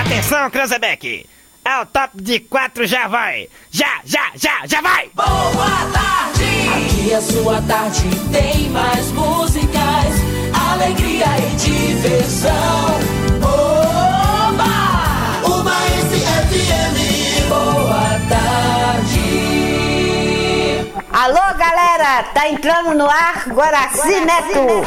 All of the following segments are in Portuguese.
Atenção, Cranzebeck! É o top de quatro, já vai! Já, já, já, já vai! Boa tarde! Aqui a sua tarde tem mais músicas, alegria e diversão. Oba! Uma FM. Boa tarde! Alô, galera! Tá entrando no ar Guaraci Neto!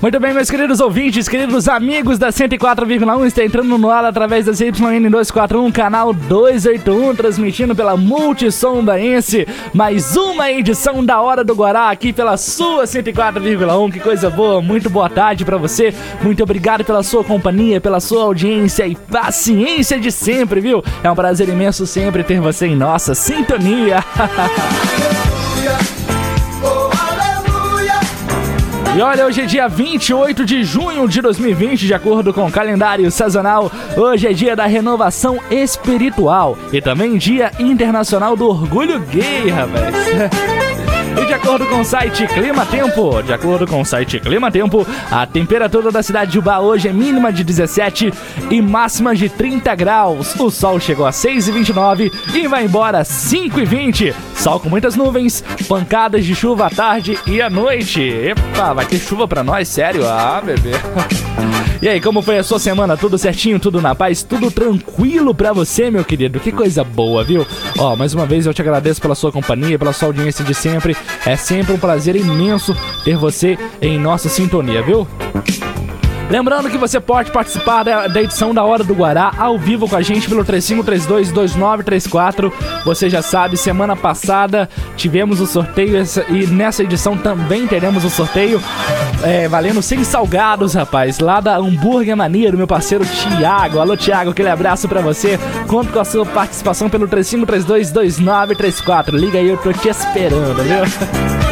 Muito bem, meus queridos ouvintes, queridos amigos da 104,1, está entrando no ar através da ZYN 241, canal 281, transmitindo pela Multissom Baense, mais uma edição da Hora do Guará aqui pela sua 104,1. Que coisa boa, muito boa tarde para você. Muito obrigado pela sua companhia, pela sua audiência e paciência de sempre, viu? É um prazer imenso sempre ter você em nossa sintonia. E olha, hoje é dia 28 de junho de 2020, de acordo com o calendário sazonal. Hoje é dia da renovação espiritual e também dia internacional do orgulho gay, rapaz. E de acordo com o site Clima Tempo, de acordo com o site Clima Tempo, a temperatura da cidade de Ubá hoje é mínima de 17 e máxima de 30 graus. O sol chegou a 6,29 e vai embora às 5,20. Sol com muitas nuvens, pancadas de chuva à tarde e à noite. Epa, vai ter chuva pra nós, sério? Ah, bebê. E aí, como foi a sua semana? Tudo certinho, tudo na paz, tudo tranquilo pra você, meu querido? Que coisa boa, viu? Ó, mais uma vez eu te agradeço pela sua companhia, pela sua audiência de sempre. É sempre um prazer imenso ter você em nossa sintonia, viu? Lembrando que você pode participar da, da, edição da Hora do Guará ao vivo com a gente pelo 3532-2934. Você já sabe, semana passada tivemos o sorteio e nessa edição também teremos o sorteio é, valendo 100 salgados, rapaz, lá da Hambúrguer Mania, do meu parceiro Thiago. Alô, Thiago, aquele abraço para você. Conto com a sua participação pelo 3532-2934. Liga aí, eu tô te esperando, viu?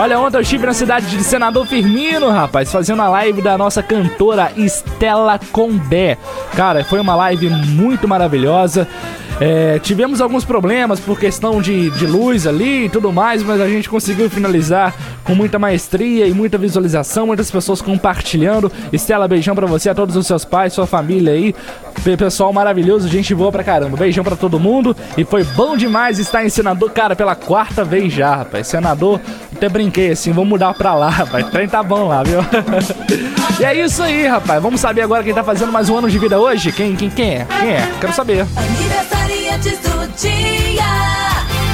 Olha, ontem eu estive na cidade de Senador Firmino, rapaz, fazendo a live da nossa cantora Estela Condé. Cara, foi uma live muito maravilhosa. É, tivemos alguns problemas por questão de, de luz ali e tudo mais, mas a gente conseguiu finalizar com muita maestria e muita visualização, muitas pessoas compartilhando. Estela, beijão para você, a todos os seus pais, sua família aí. Pessoal maravilhoso, gente boa pra caramba. Beijão para todo mundo e foi bom demais estar em senador, cara, pela quarta vez já, rapaz. Senador, até brinquei assim, vou mudar pra lá, rapaz. O trem tá bom lá, viu? e é isso aí, rapaz. Vamos saber agora quem tá fazendo mais um ano de vida hoje? Quem, quem, quem é? Quem é? Quero saber. Do dia.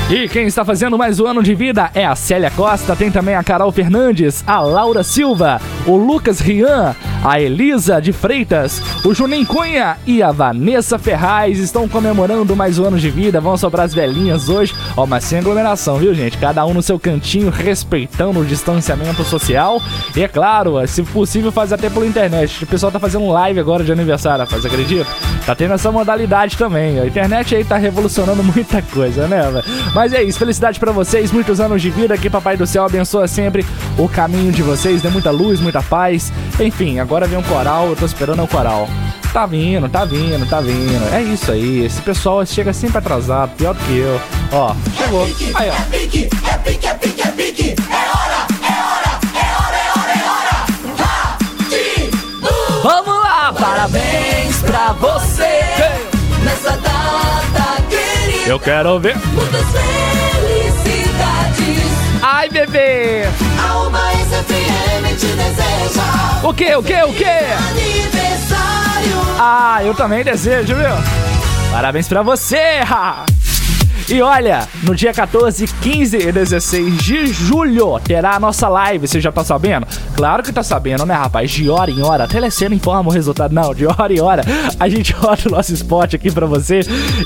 E quem está fazendo mais um ano de vida é a Célia Costa, tem também a Carol Fernandes, a Laura Silva, o Lucas Rian, a Elisa de Freitas, o Juninho Cunha e a Vanessa Ferraz estão comemorando mais um ano de vida. Vão sobrar as velhinhas hoje, ó, mas sem aglomeração, viu, gente? Cada um no seu cantinho, respeitando o distanciamento social. E é claro, se possível, faz até pela internet. O pessoal tá fazendo live agora de aniversário, rapaz, acredita? Tá tendo essa modalidade também. A internet aí tá revolucionando muita coisa, né, velho? Mas é isso, felicidade para vocês, muitos anos de vida, que Papai do Céu abençoa sempre o caminho de vocês, dê muita luz, muita paz. Enfim, agora vem um coral, eu tô esperando o coral. Tá vindo, tá vindo, tá vindo. É isso aí, esse pessoal chega sempre atrasado, pior do que eu. Ó, chegou. Aí, ó. É pique, é pique, é pique, é pique. É hora, é hora, é hora, é hora, é. Vamos lá, Parabéns pra você nessa data querida. Eu quero ver. Muitas felicidades. Ai, bebê. A Uma FM te deseja. O que, o que, o que? Aniversário. Ah, eu também desejo, viu? Parabéns pra você! ha! E olha, no dia 14, 15 e 16 de julho terá a nossa live, você já tá sabendo? Claro que tá sabendo, né, rapaz? De hora em hora, a Telecena informa o resultado. Não, de hora em hora, a gente roda o nosso spot aqui pra você.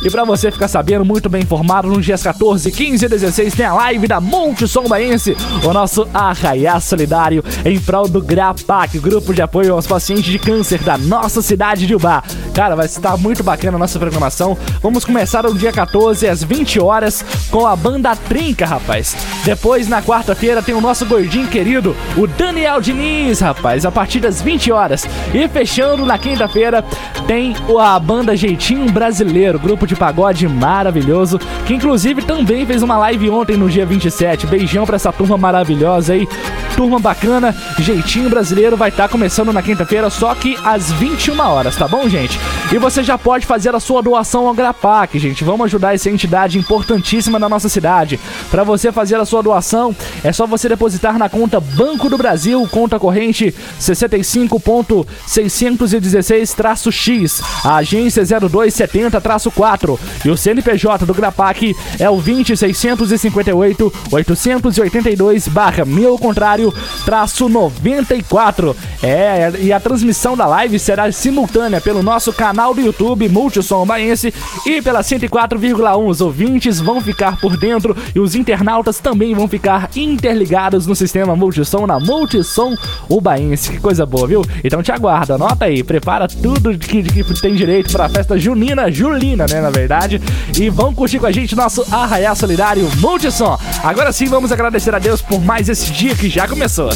E pra você ficar sabendo, muito bem informado, nos dias 14, 15 e 16 tem a live da Monte Som Baense, o nosso Arraiá Solidário em prol do GRAPAC, Grupo de Apoio aos Pacientes de Câncer da nossa cidade de Ubá. Cara, vai estar muito bacana a nossa programação. Vamos começar no dia 14, às 20 horas, com a banda Trinca, rapaz. Depois, na quarta-feira, tem o nosso gordinho querido, o Daniel Diniz, rapaz, a partir das 20 horas. E fechando na quinta-feira, tem a banda Jeitinho Brasileiro, grupo de pagode maravilhoso, que inclusive também fez uma live ontem no dia 27. Beijão pra essa turma maravilhosa aí. Turma bacana, Jeitinho Brasileiro vai estar tá começando na quinta-feira, só que às 21 horas, tá bom, gente? E você já pode fazer a sua doação ao Grapac, gente. Vamos ajudar essa entidade importantíssima da nossa cidade. Para você fazer a sua doação, é só você depositar na conta Banco do Brasil, conta corrente 65.616-X, a agência 0270-4. E o CNPJ do Grapac é o 20658 882 barra meu contrário traço 94. É, e a transmissão da live será simultânea pelo nosso canal do YouTube Multissom Baense e pela 104,1. Os ouvintes vão ficar por dentro e os internautas também vão ficar interligados no sistema Multissom na Multissom Ubaense. Que coisa boa, viu? Então te aguardo, anota aí, prepara tudo que, que tem direito para a festa junina, julina, né, na verdade. E vão curtir com a gente nosso Arraial Solidário Multissom. Agora sim, vamos agradecer a Deus por mais esse dia que já começou.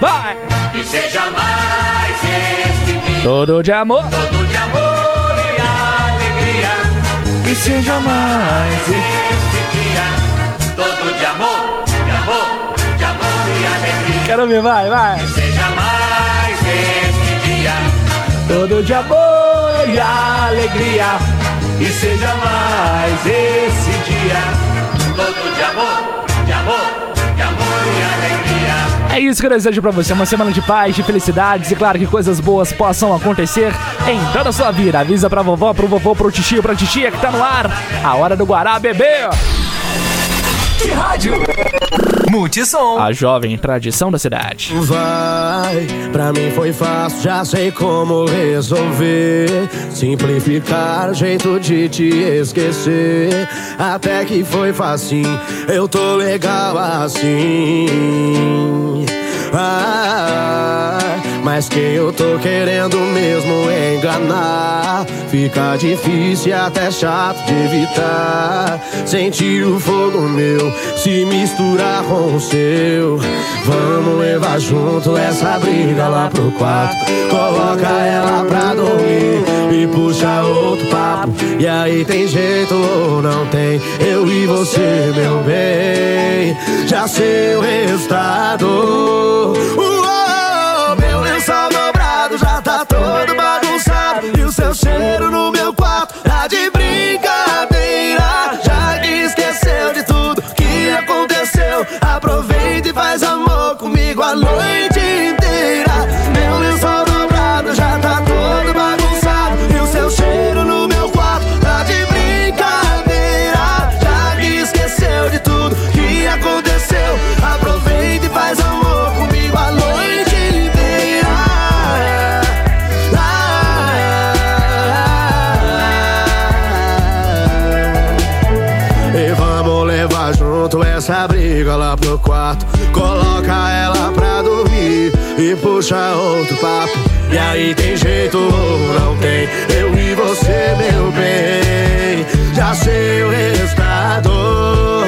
Vai! E seja mais este dia. Todo de amor. Todo de amor E seja mais este dia. Todo de amor, de amor, de amor e alegria. Quero ver, vai, vai. Seja mais este dia. Todo de amor e alegria. E seja mais esse dia. Todo de amor, de amor. É isso que eu desejo pra você, uma semana de paz, de felicidades e claro que coisas boas possam acontecer em toda a sua vida. Avisa pra vovó, pro vovô, pro tio, pra titia que tá no ar. A hora do Guará bebê. Que rádio? Multissom. A jovem tradição da cidade. Vai, pra mim foi fácil, já sei como resolver. Simplificar, jeito de te esquecer. Até que foi facinho, eu tô legal assim. Ah, mas quem eu tô querendo mesmo enganar. Fica difícil até chato de evitar. Sentir o fogo meu se misturar com o seu. Vamos levar junto essa briga lá pro quarto. Coloca ela pra dormir e puxa outro papo. E aí tem jeito ou não tem? Eu e você, meu bem. Já sei o resultado. Uou, meu lençol dobrado já tá todo bagunçado. E o seu cheiro no meu quarto tá de brincadeira. Já que esqueceu de tudo que aconteceu Aproveita e faz amor comigo a noite quarto Coloca ela pra dormir e puxa outro papo. E aí tem jeito ou não tem? Eu e você, meu bem Já sei o resultado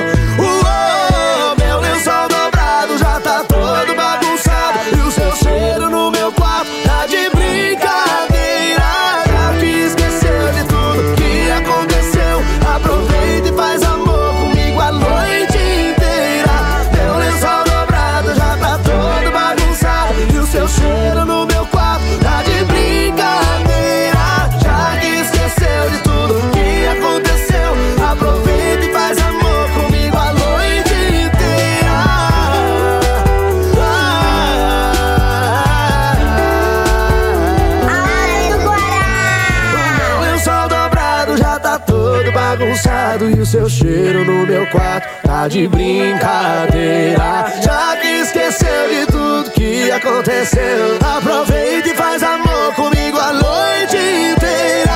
bagunçado E o seu cheiro no meu quarto tá de brincadeira Já que esqueceu de tudo que aconteceu Aproveita e faz amor comigo A noite inteira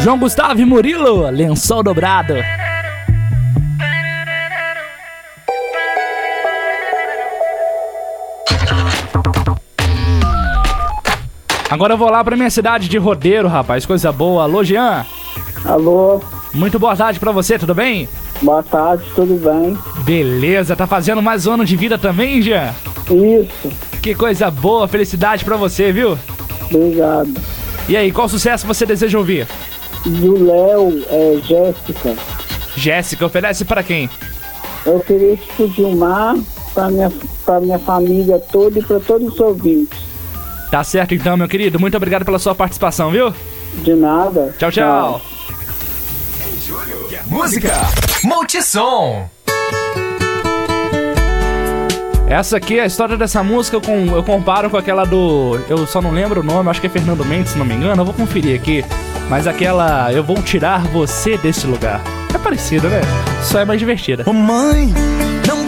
João Gustavo e Murilo, lençol dobrado. Agora eu vou lá pra minha cidade de Rodeiro, rapaz. Coisa boa. Alô, Jean. Alô, Muito boa tarde pra você, tudo bem? boa tarde, tudo bem? Beleza, tá fazendo mais um ano de vida também, Jean? Isso, Que coisa boa, felicidade pra você, viu? obrigado. E aí, qual sucesso você deseja ouvir? E o Léo, é Jéssica. Jéssica, oferece para quem? Eu queria isso pro Gilmar, pra minha, pra minha família toda e pra todos os ouvintes. Tá certo então, meu querido. Muito obrigado pela sua participação, viu? De nada. Tchau, tchau. Música Multissom. Essa aqui, a história dessa música, eu, com- eu comparo com aquela do. Eu só não lembro o nome, acho que é Fernando Mendes, se não me engano. Eu vou conferir aqui. Mas aquela. Eu vou tirar você desse lugar. É parecido, né? Só é mais divertida. Ô mãe,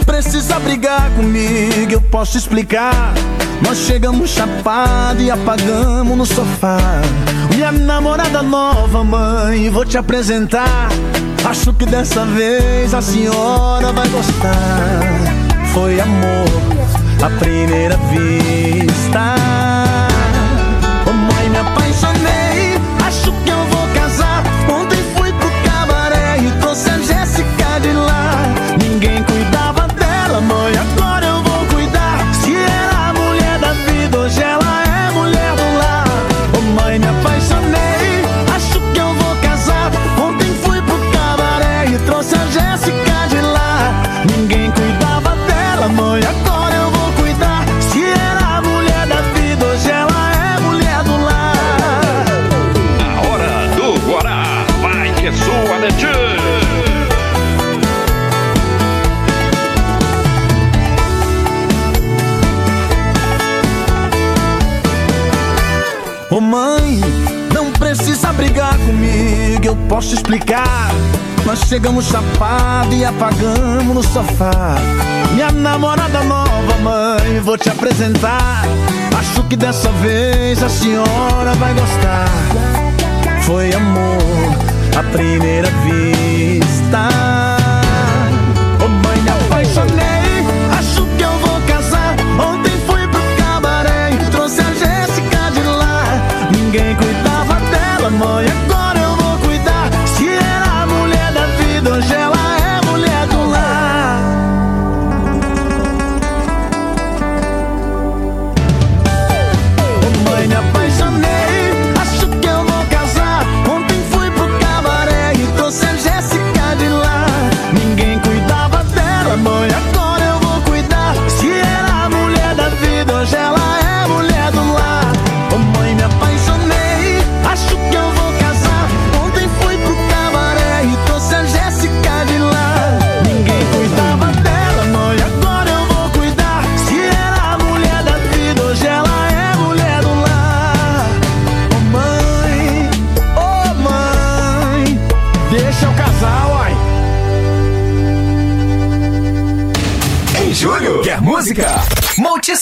precisa brigar comigo, eu posso explicar. Nós chegamos chapado e apagamos no sofá. Minha namorada nova, mãe, vou te apresentar. Acho que dessa vez a senhora vai gostar. Foi amor à primeira vista. Posso explicar. Nós chegamos chapado e apagamos no sofá. Minha namorada nova, mãe, vou te apresentar. Acho que dessa vez a senhora vai gostar. Foi amor à primeira vista.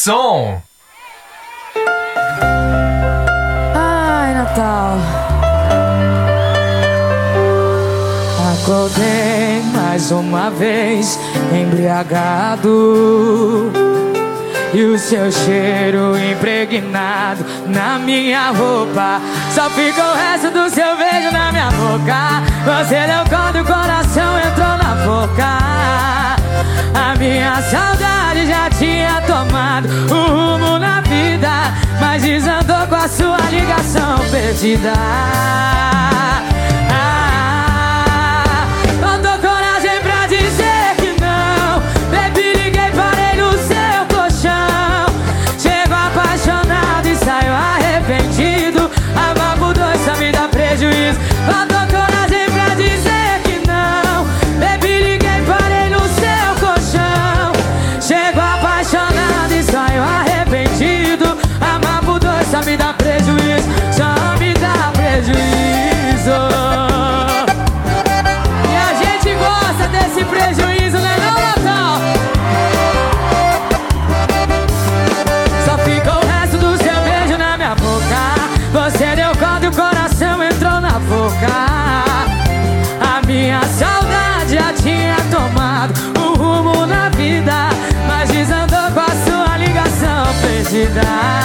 Multissom. Ai, Natal. Acordei mais uma vez, embriagado. E o seu cheiro impregnado na minha roupa. Só fica o resto do seu beijo na minha boca. Você deu conta, o coração entrou na boca. A minha saudade já tinha tomado o rumo na vida, mas desandou com a sua ligação perdida. Desandou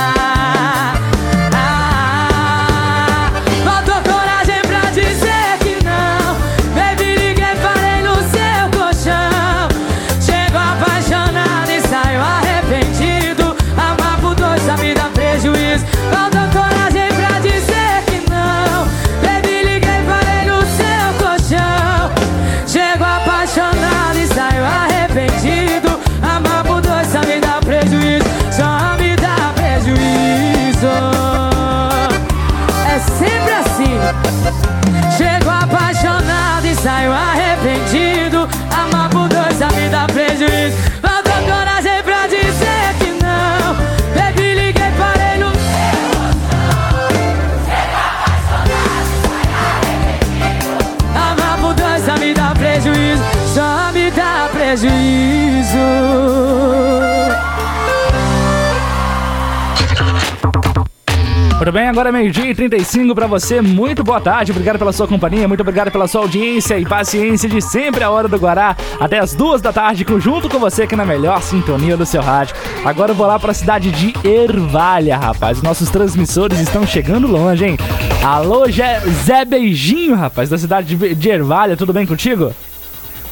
Muito bem, agora é meio-dia e 35 pra você. Muito boa tarde, obrigado pela sua companhia, muito obrigado pela sua audiência e paciência de sempre a hora do Guará, até as duas da tarde, junto com você aqui na melhor sintonia do seu rádio. Agora eu vou lá pra cidade de Ervalha, rapaz. Nossos transmissores estão chegando longe, hein? Alô, Zé, Zé Beijinho, rapaz, da cidade de, Ervalha, tudo bem contigo?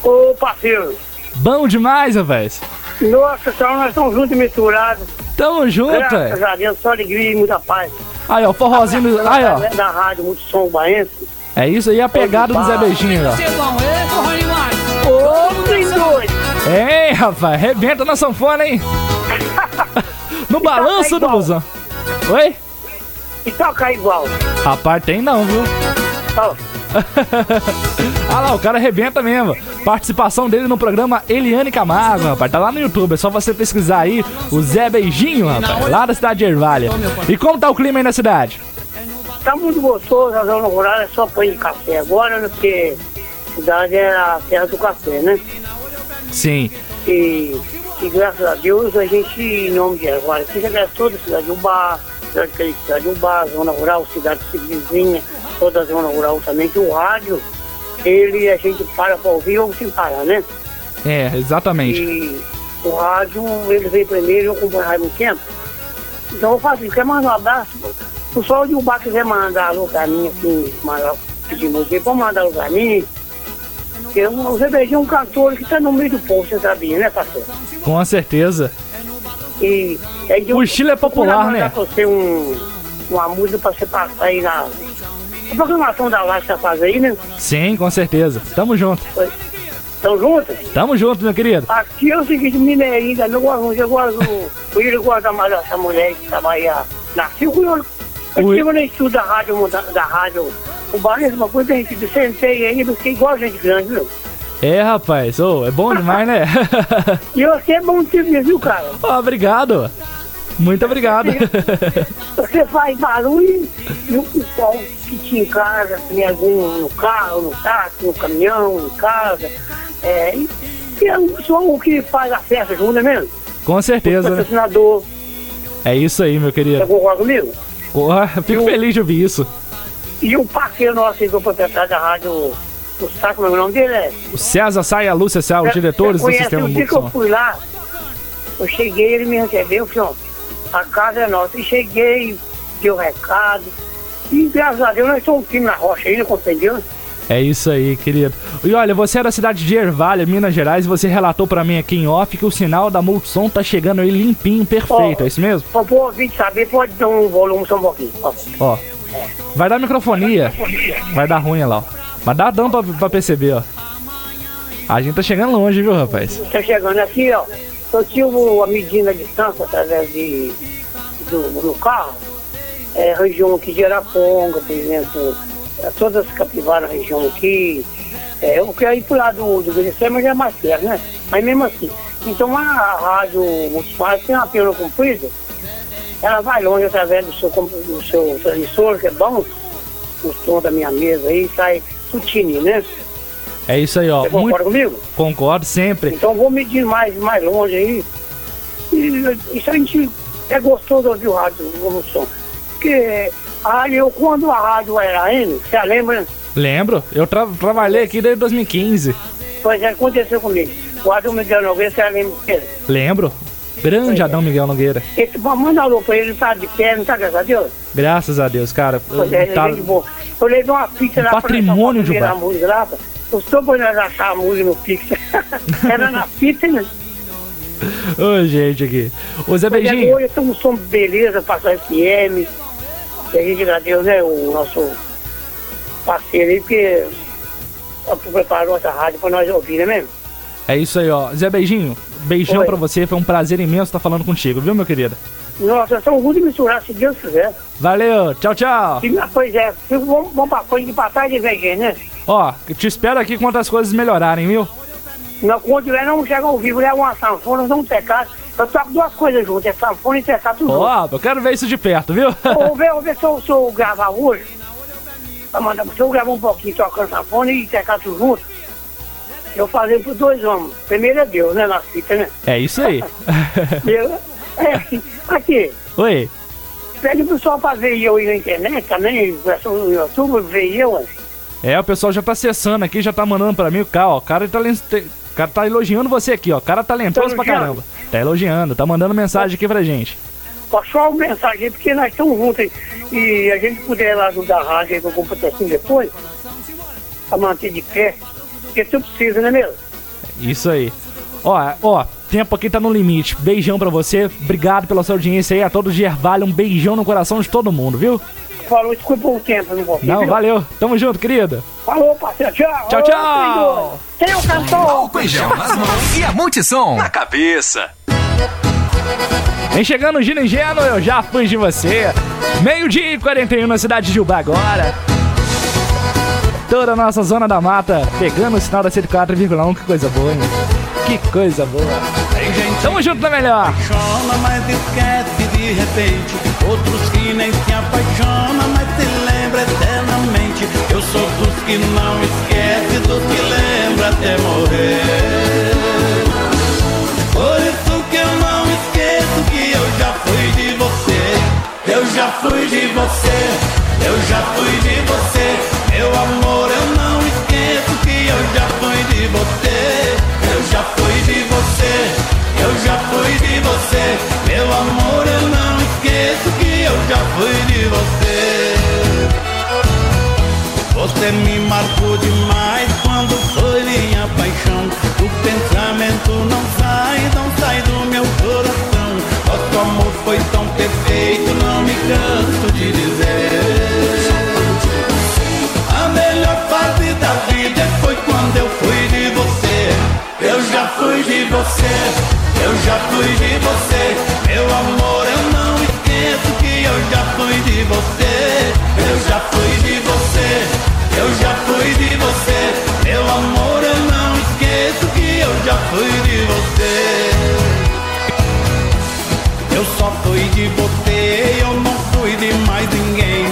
Ô parceiro, Bom demais, rapaz. nossa senhora, nós estamos juntos e misturados. Tamo junto, Graças é. a Deus, só alegria e muita paz. Aí, ó, forrozinho. do- Aí, ó. Da, rádio Muito Som Baense. É isso aí, a pegada do Zé Beijinho, ó. Hein, rapaz, arrebenta na sanfona, hein? No balanço do busão. Oi? E toca igual. Rapaz, tem não, viu? Ó, Ah lá, o cara arrebenta mesmo. Participação dele no programa Eliane Camargo, rapaz. Tá lá no YouTube, é só você pesquisar aí o Zé Beijinho, rapaz. Lá da cidade de Ervalha. E como tá o clima aí na cidade? Tá muito gostoso, a zona rural é só pães de café agora, né? Porque a cidade é a terra do café, né? Sim. E, e graças a Deus a gente, em nome de agora, aqui já toda a cidade de Ubá, cidade de cidade de Ubá, zona rural, cidade vizinha, toda a zona rural também, que o rádio, ele a gente para para ouvir ou sem parar, né? É, exatamente. E o rádio, ele veio primeiro, eu acompanhei há muito tempo. Então eu faço isso, quer mandar um abraço, o pessoal de Ubá quiser mandar alô pra mim, assim, mandar, pedir música, pode mandar alô pra mim. Porque o Zé Beijinho é um cantor que tá no meio do povo, você sabia, né, parceiro? Com certeza. E, aí, O estilo é popular, né? Pra você um, uma música pra você passar aí na, na programação da live que você faz aí, né? Sim, com certeza. Tamo junto. Tão juntos? Tamo junto, meu querido. Aqui é o seguinte, Mineirinho, também eu gosto muito, eu gosto do. O Iro gosta mais dessa mulher que trabalha na Cinco eu, eu estive no estudo da rádio, da, da rádio. O Barreiro, uma coisa, a gente sentei aí, porque igual gente grande, viu? É, rapaz. Ô, é bom demais, né? E você é bom mesmo, viu, cara? Ó, obrigado. Muito obrigado. Você faz barulho e o pessoal que te encara, tem algum no carro, no táxi, no caminhão, em casa. É, e, e é o pessoal que faz a festa junto, não é mesmo? Com certeza, né? Patrocinador, É isso aí, meu você querido. concorda comigo? Porra, fico feliz de ouvir isso. E o parceiro nosso aí, do proprietário da rádio, o saco, como é o nome dele é? O César Sai e a Lúcia Sai, os diretores Você do Sistema O dia que eu fui lá, eu cheguei, ele me recebeu, falou, ó, a casa é nossa. E cheguei, deu recado. E graças a Deus nós estamos firmes na rocha ainda, compreendeu? É isso aí, querido. E olha, você é da cidade de Ervalha, Minas Gerais, e você relatou pra mim aqui em off que o sinal da Multissom tá chegando aí limpinho, perfeito, Ó. é isso mesmo? Para o ouvinte saber, pode dar um volume só um pouquinho. Ó. Ó, vai dar microfonia, vai dar ruim lá, ó. Mas dá dão pra, pra perceber, ó. A gente tá chegando longe, viu, rapaz? Tá chegando aqui, ó. Eu tive a medida de distância através de, do, do carro. É, região aqui de Araponga, por exemplo. é, todas as capivaras na região aqui. É, eu quero ir pro lado do, do já é mais perto, né? Mas mesmo assim. Então a rádio multimar tem uma pena comprida. Ela vai longe através do seu, do seu transmissor, que é bom. O som da minha mesa aí sai sutini, né? É isso aí, ó. Você Muito... concorda comigo? Concordo sempre. Então vou medir mais, mais longe aí. E isso a gente é gostoso ouvir o rádio como som. Porque a rádio, eu, quando a rádio era AM, você lembra? Lembro, eu tra- trabalhei aqui desde 2015. Pois é, aconteceu comigo. O Adão Miguel Nogueira, você lembra? Lembro. Grande Adão Miguel Nogueira. Esse, manda alô pra ele, tá de pé, não tá, graças a Deus? Graças a Deus, cara. Pois é, Tá- ele é. Eu levei uma pizza lá patrimônio de de música lá. Eu estou quando nós achar a música no Pix. Era na pizza, né? Ô, gente, aqui. Ô, Zé Mas Beijinho. Hoje estamos som beleza, passar FM. E a gente agradeceu, né, o nosso parceiro aí, porque preparou essa rádio pra nós ouvir, né mesmo? É isso aí, ó. Zé Beijinho, beijão pra você. Foi um prazer imenso estar falando contigo, viu, meu querido? Nossa, são ruins de misturar, se Deus quiser. Valeu, tchau, tchau. E, pois é, vamos, vamos pra frente de passagem de vez, né? Ó, te espero aqui quando as coisas melhorarem, viu? Não, quando tiver, não chega ao vivo, leva uma sanfona, não um teclado. Eu toco duas coisas juntas, é sanfona e teclado. Ó, eu quero ver isso de perto, viu? Vou ver, vou ver se eu, se eu gravar hoje. Pra mandar, se eu gravar um pouquinho tocando sanfona e teclado junto. Eu falei pros dois homens. Primeiro é Deus, né, na fita, né? É isso aí. Eu, é, aqui, Oi. Pede pro pessoal pra ver eu aí na internet também, no YouTube, ver eu. assim. É, o pessoal já tá acessando aqui, já tá mandando pra mim o cara, ó. O cara tá, o cara tá elogiando você aqui, ó. O cara talentoso pra caramba. Tá elogiando, tá mandando mensagem aqui pra gente. Passa só uma mensagem aí, porque nós estamos juntos aí. E a gente puder lá ajudar a rádio aí com o computação depois, pra manter de pé, porque tu precisa, né mesmo? Isso aí. Ó, ó, tempo aqui tá no limite. Beijão pra você. Obrigado pela sua audiência aí. A todos de Ervalho, um beijão no coração de todo mundo, viu? Falou, desculpa o tempo, não vou Não, valeu. Tamo junto, querido. Falou, parceiro, tchau. Tchau, tchau. Tem o cantor. Álcool em gel nas mãos e a multissom na cabeça. Vem chegando o Gino Ingênuo, eu já fui de você. Meio-dia e 41 na cidade de Uba agora. Toda a nossa zona da mata pegando o sinal da 104,1. Que coisa boa, hein? Que coisa boa. Tamo junto na melhor. apaixona, mas esquece de repente. Outros que nem se apaixonam, mas se lembra eternamente. Eu sou dos que não esquece, dos que lembra até morrer. Por isso Eu já fui de você. Eu já fui de você. Meu amor, eu não esqueço que eu já fui de você. Eu já fui de você. Eu já fui de você. Meu amor, eu não esqueço que eu já fui de você. Você me marcou demais quando foi minha paixão. O pensamento não sai, não sai do meu coração. Nosso amor foi tão perfeito, não me canso de dizer. A melhor fase da vida foi quando eu fui de você. Eu já fui de você, eu já fui de você. Meu amor, eu não esqueço que eu já fui de você. Eu já fui de você, eu já fui de você. Meu amor, eu não esqueço que eu já fui de você. Só fui de você, eu não fui de mais ninguém.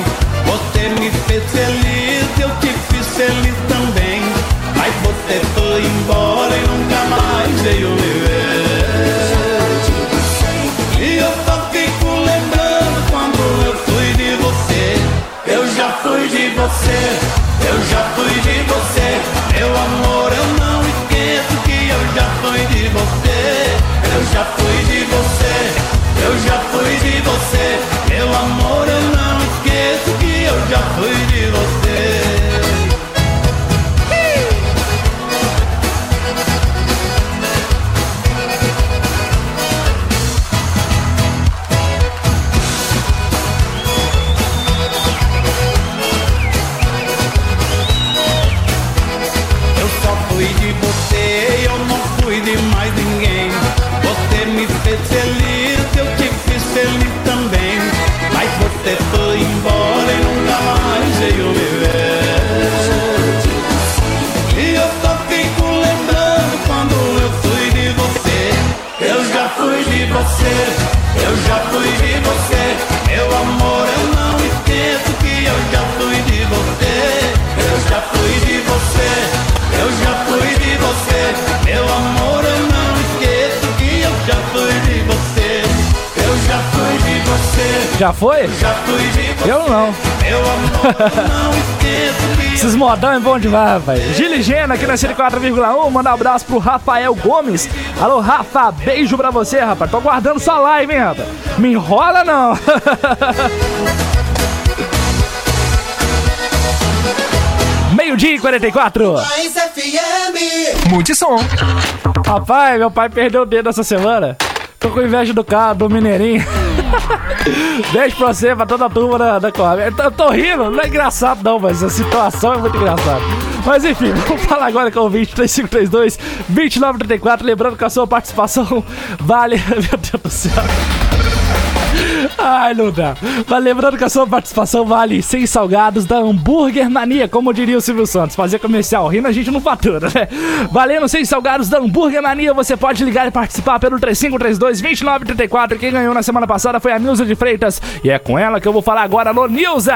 Você me fez feliz, eu te fiz feliz também. Mas você foi embora e nunca mais veio me ver. E eu só fico lembrando quando eu fui de você. Eu já fui de você, eu já fui de você. Meu amor, você. Meu amor, eu Já foi? Já fui de você. Eu não. Meu amor, eu não Esses modão é bom demais, rapaz. Giligena aqui na 104,1. Manda um abraço pro Rafael Gomes. Alô, Rafa, beijo pra você, rapaz. Tô aguardando sua live, hein, rapaz. Me enrola, não. Meio-dia e 44. Multissom. Rapaz, meu pai perdeu o dedo essa semana. Tô com inveja do cara, do Mineirinho. Beijo pra você, pra toda a turma da, da Coab. Eu tô, eu tô rindo, não é engraçado não, mas a situação é muito engraçada. Mas enfim, vamos falar agora com o 20 3532 2934. Lembrando que a sua participação vale. Meu Deus do céu. Ai, não dá. Mas lembrando que a sua participação vale 100 salgados da Hambúrguer Mania, como diria o Silvio Santos. Fazer comercial rindo a gente não fatura, né? Valendo 100 salgados da Hambúrguer Mania, você pode ligar e participar pelo 3532-2934. Quem ganhou na semana passada foi a Nilza de Freitas. E é com ela que eu vou falar agora. Alô, Nilza!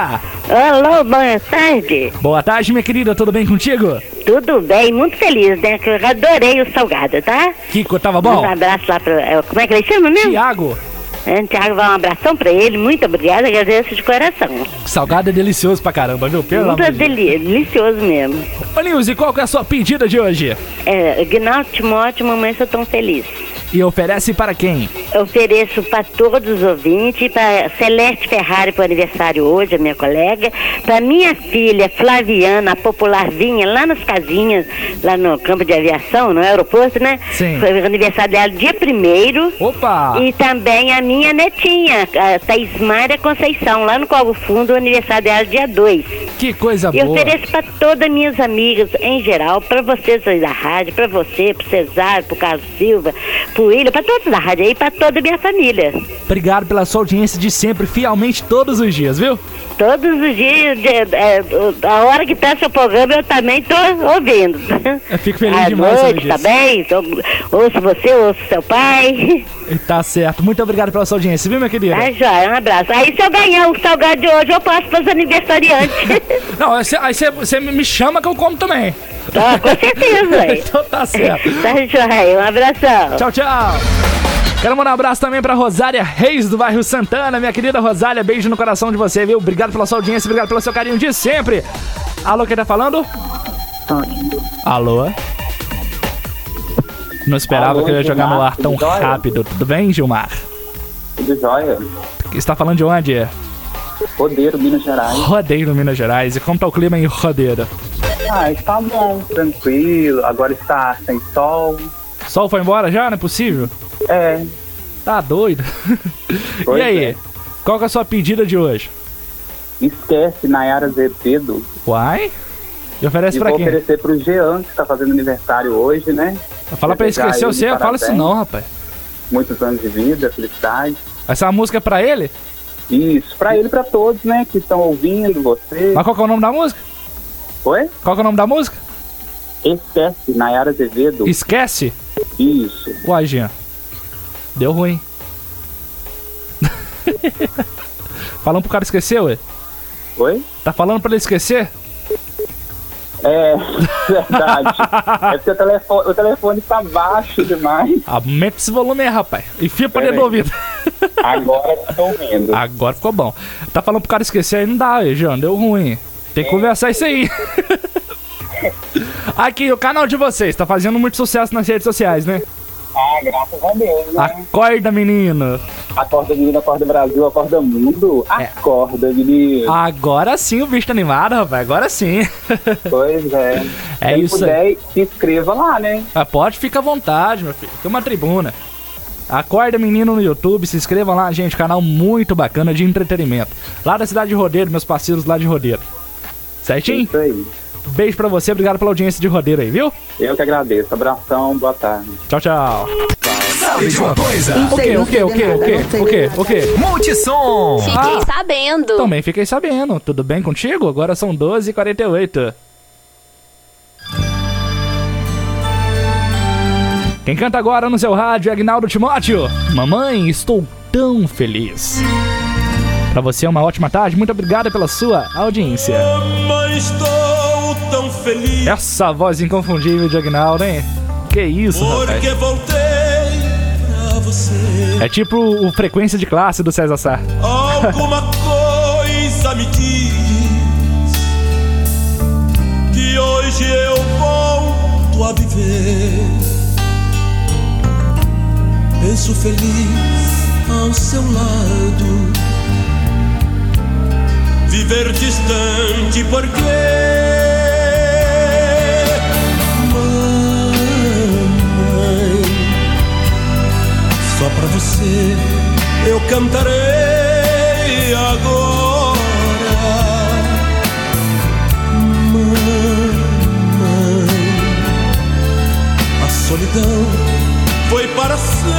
Alô, boa tarde. Boa tarde, minha querida. Tudo bem contigo? Tudo bem, muito feliz, né? Que eu adorei o salgado, tá? Kiko, tava bom? Um abraço lá pro. é, Como é que ele chama mesmo? Tiago. É, Tiago, vai um abração pra ele. Muito obrigada, agradeço de coração. Salgado é delicioso pra caramba, viu? Pelo Muito amor de Deus. deli- delicioso mesmo. Ô, Nilce, qual que é a sua pedida de hoje? É, Gnaldo Timóteo, mamãe, sou tão feliz. E oferece para quem? Eu ofereço para todos os ouvintes, para Celeste Ferrari para o aniversário hoje, a minha colega, para minha filha Flaviana, a popular vinha lá nas casinhas, lá no campo de aviação, no aeroporto, né? Sim. Foi o aniversário dela dia primeiro. Opa! E também a minha netinha, a Thaís Mária Conceição, lá no Corvo Fundo, o aniversário dela dia 2. Que coisa E boa. ofereço para todas minhas amigas em geral, para vocês aí da rádio, para você, pro Cesário, pro Carlos Silva, pro William, para todos da rádio aí, para toda a minha família. Obrigado pela sua audiência de sempre, fielmente todos os dias, viu? Todos os dias, de- é, a hora que tá seu programa, eu também tô ouvindo. Eu fico feliz à demais de noite, tá bem? Ouço você, ouço seu pai. Tá certo. Muito obrigado pela sua audiência, viu, minha querida? Tá joia, um abraço. Aí se eu ganhar o salgado de hoje, eu passo pros aniversariantes. Não, aí você me chama que eu como também. Tá, com certeza, então tá certo. Tá joia, um abração. Tchau, tchau. Quero mandar um abraço também pra Rosária Reis do bairro Santana. Minha querida Rosália, beijo no coração de você, viu? Obrigado pela sua audiência, obrigado pelo seu carinho de sempre. Alô, quem tá falando? Alô? Não esperava Alô, que eu ia jogar no Gilmar, ar tão tudo rápido. Tudo bem, Gilmar? Tudo jóia? Você está falando de onde? Rodeiro, Minas Gerais. Rodeiro, Minas Gerais. E como tá o clima em Rodeiro? Ah, está bom, tranquilo. Agora está sem sol. Sol foi embora já? Não é possível? É. Tá doido? Pois e aí? é. Qual que é a sua pedida de hoje? Esquece Nayara Azevedo. Uai? E oferece E pra vou quem? oferecer pro Jean, que está fazendo aniversário hoje, né? Fala pra ele esquecer você, fala isso parabéns. não, rapaz. Muitos anos de vida, felicidade. Essa é música pra ele? Isso, pra ele e pra todos, né, que estão ouvindo você. Mas qual que é o nome da música? Oi? Qual que é o nome da música? Esquece, Nayara Azevedo. Esquece? Isso. Uai, Jean. Deu ruim. Falando pro cara esquecer, ué? Oi? Tá falando pra ele esquecer? É, verdade. é porque o telefone, o telefone tá baixo demais. Aumenta esse volume aí, rapaz. Enfia pra dentro do ouvido. Agora estou ouvindo. Agora ficou bom. Tá falando pro cara esquecer aí, não dá, Jean. Deu ruim. Tem que conversar isso aí. Aqui, o canal de vocês tá fazendo muito sucesso nas redes sociais, né? Ah, graças a Deus, né? Acorda, menino. Acorda menino, acorda Brasil, acorda mundo. É. Acorda, menino. Agora sim o bicho tá animado, rapaz. Agora sim. Pois é. É Quem isso puder, aí. se inscreva lá, né? Ah, pode, fica à vontade, meu filho. Tem uma tribuna. Acorda Menino no YouTube, se inscrevam lá, gente. Canal muito bacana de entretenimento. Lá da cidade de Rodeiro, meus parceiros lá de Rodeiro. Certinho? Isso aí. Beijo pra você, obrigado pela audiência de Rodeiro aí, viu? Eu que agradeço. Abração, boa tarde. Tchau, tchau. Sabe de uma coisa? O quê? O quê? O quê? O quê? O quê? O quê? Multissom. Fiquei Ah. sabendo. Também fiquei sabendo. Tudo bem contigo? Agora são 12h48. Quem canta agora no seu rádio é Agnaldo Timóteo. Mamãe, estou tão feliz. Pra você é uma ótima tarde. Muito obrigada pela sua audiência. Mas estou tão feliz Essa voz inconfundível de Agnaldo, hein? Que isso, porque rapaz. voltei pra você. É tipo o frequência de classe do César Sá. Alguma coisa me diz que hoje eu volto a viver. Penso feliz ao seu lado. Viver distante porque Mamãe, só pra você eu cantarei agora. Mamãe, a solidão foi para sempre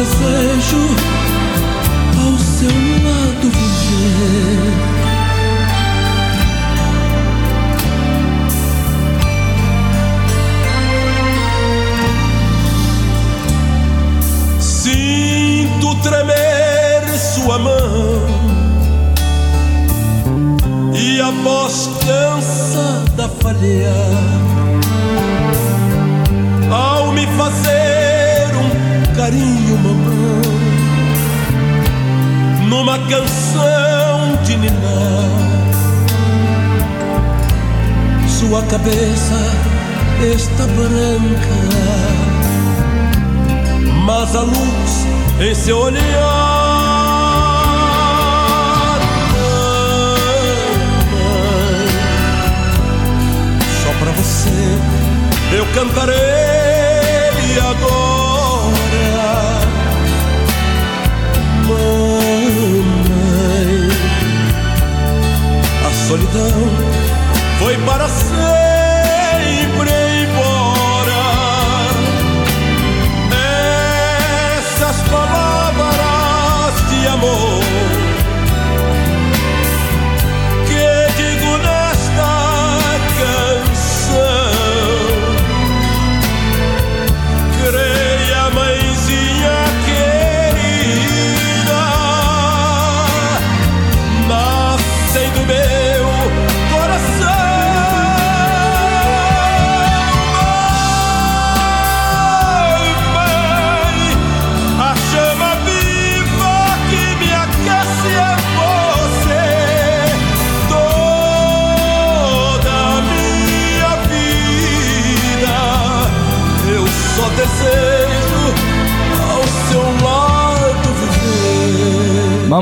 desejo ao seu lado viver. Sinto tremer sua mão e a voz cansada falhar ao me fazer carinho, mamãe, numa canção de ninar. Sua cabeça está branca mas a luz em seu olhar. Eu cantarei agora. Solidão foi para sempre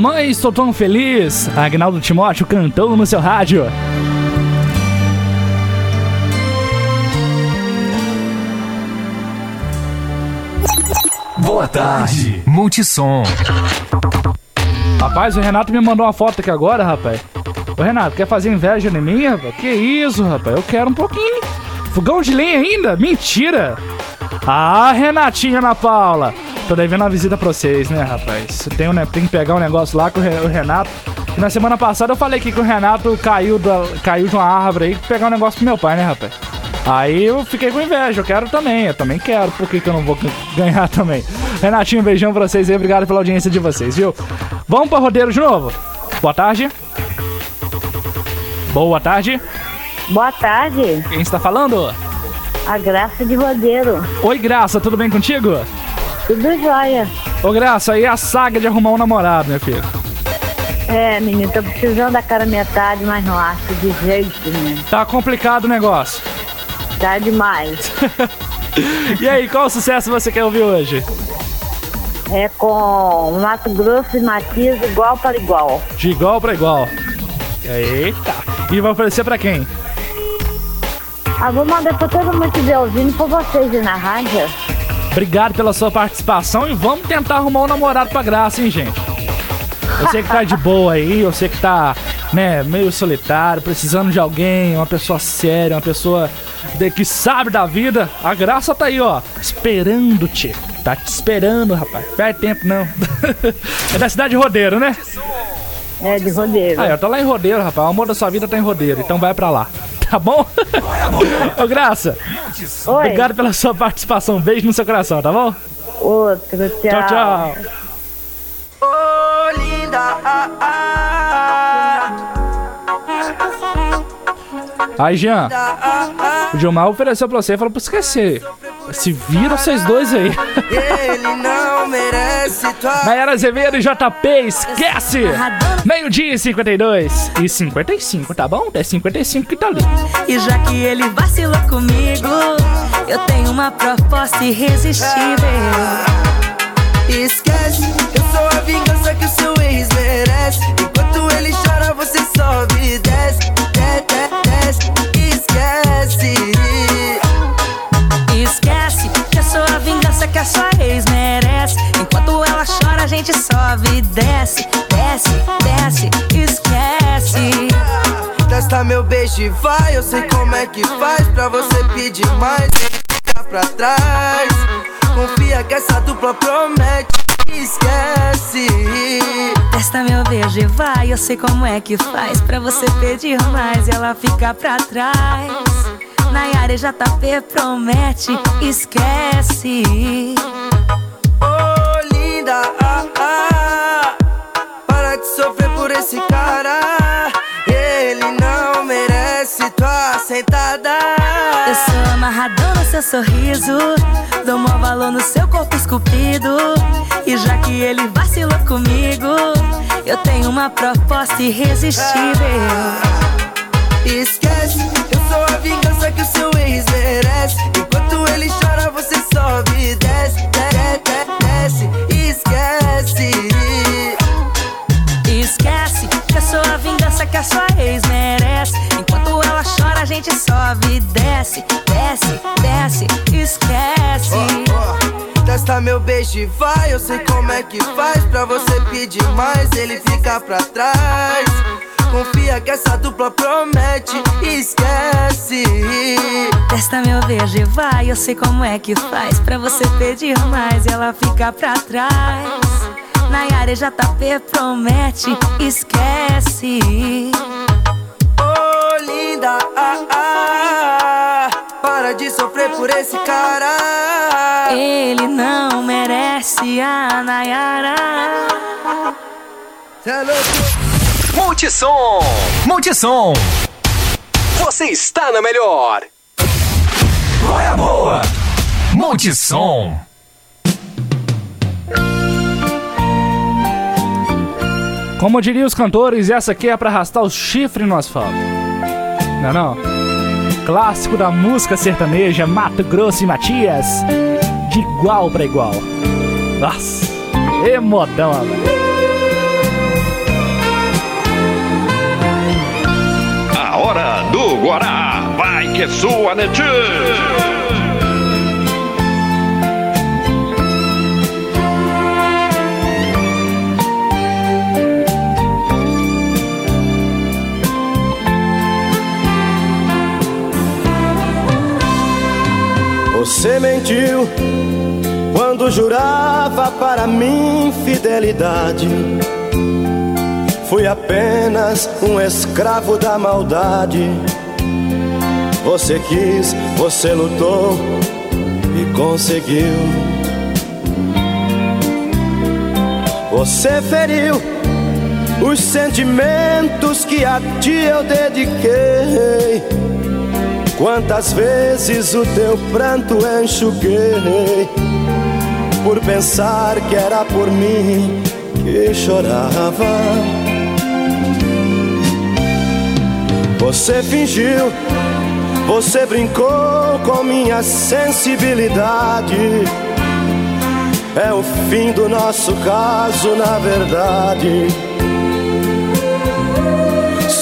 Mamãe, estou tão feliz. Agnaldo Timóteo cantando no seu rádio. Boa tarde. Multissom. Rapaz, o Renato me mandou uma foto aqui agora, rapaz. Ô Renato, quer fazer inveja em mim, rapaz? Que isso, rapaz? Eu quero um pouquinho. Fogão de lenha ainda? Mentira! Ah, Renatinha Ana Paula. Tô devendo uma visita pra vocês, né, rapaz? Tem, um, né, tem que pegar um negócio lá com o Re- o Renato. Que na semana passada eu falei aqui que o Renato caiu, da, caiu de uma árvore aí pegar um negócio pro meu pai, né, rapaz? Aí eu fiquei com inveja, eu quero também, eu também quero, por que, que eu não vou ganhar também? Renatinho, um beijão pra vocês aí, obrigado pela audiência de vocês, viu? Vamos pra rodeiro de novo? Boa tarde. Boa tarde. Boa tarde. Quem está falando? A Graça de Rodeiro. Oi, Graça, tudo bem contigo? Tudo jóia. Ô, Graça, aí é a saga de arrumar um namorado, meu filho. É, menino, tô precisando da cara metade, mas não acho de jeito nenhum. Tá complicado o negócio. Tá demais. E aí, qual sucesso você quer ouvir hoje? É com Mato Grosso e Matias igual para igual. De igual pra igual. Eita. E vai oferecer pra quem? Ah, vou mandar pra todo mundo que estiver ouvindo por vocês aí na rádio. Obrigado pela sua participação e vamos tentar arrumar um namorado pra Graça, hein, gente? Sei que tá de boa aí, sei que tá, né, meio solitário, precisando de alguém, uma pessoa séria, uma pessoa de- que sabe da vida. A Graça tá aí, ó, esperando-te. Tá te esperando, rapaz. Perde tempo, não. é da cidade de Rodeiro, né? É, de Rodeiro. Ah, eu tô lá em Rodeiro, rapaz. O amor da sua vida tá em Rodeiro, então vai pra lá. Tá bom? Ô, Graça. Oi. Obrigado pela sua participação. Beijo no seu coração, tá bom? Outro, tchau. Tchau, tchau. Ô, linda, ah, Aí, Jean, o Gilmar ofereceu pra você e falou pra esquecer. Se viram vocês dois aí. Ele não merece tua Nayara Azevedo e JP, esquece! Meio-dia e 52 e 55, tá bom? É 55 que tá ali. E já que ele vacilou comigo, eu tenho uma proposta irresistível. Esquece, eu sou a vingança que o seu ex merece. Enquanto ele chora, você sobe e desce, desce, desce, esquece. Esquece que eu sou a vingança que a sua ex merece. A gente sobe e desce, desce, desce, esquece. Testa meu beijo e vai, eu sei como é que faz pra você pedir mais. Fica pra trás, confia que essa dupla promete. esquece. Testa meu beijo e vai, eu sei como é que faz pra você pedir mais e ela fica pra trás. Nayara e JP promete, esquece. De sofrer por esse cara. Ele não merece tua sentada. Eu sou amarradão no seu sorriso, dou maior valor no seu corpo esculpido. E já que ele vacilou comigo, eu tenho uma proposta irresistível. Esquece, eu sou a vingança que o seu ex merece. Enquanto ele chora, você sobe e desce, desce, desce, esquece. Esquece que eu sou a vingança que a sua ex merece. Enquanto ela chora, a gente sobe e desce, desce, desce, esquece. Testa meu beijo e vai, eu sei como é que faz pra você pedir mais, ele fica pra trás. Confia que essa dupla promete, esquece. Testa meu beijo e vai, eu sei como é que faz pra você pedir mais ela fica pra trás. Nayara JP promete, esquece. Ô linda, ah, ah, para de sofrer por esse cara. Ele não merece a Nayara. É louco. Multissom! Multissom! Você está na melhor! Qual é a boa? Multissom! Como diriam os cantores, essa aqui é pra arrastar os chifres no asfalto. Não não? Clássico da música sertaneja, Mato Grosso e Matias. De igual pra igual. Nossa, e velho. A hora do Guará. Vai que é sua, Netinho. Você mentiu quando jurava para mim fidelidade. Fui apenas um escravo da maldade. Você quis, você lutou e conseguiu. Você feriu os sentimentos que a ti eu dediquei. Quantas vezes o teu pranto enxuguei por pensar que era por mim que chorava. Você fingiu, você brincou com minha sensibilidade. É o fim do nosso caso, na verdade.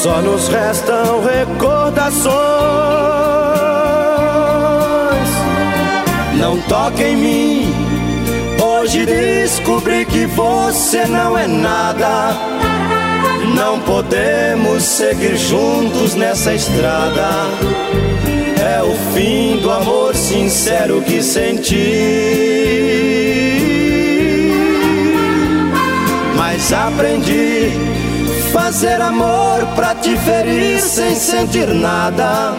Só nos restam recordações. Não toque em mim. Hoje descobri que você não é nada. Não podemos seguir juntos nessa estrada. É o fim do amor sincero que senti. Mas aprendi fazer amor pra te ferir sem sentir nada.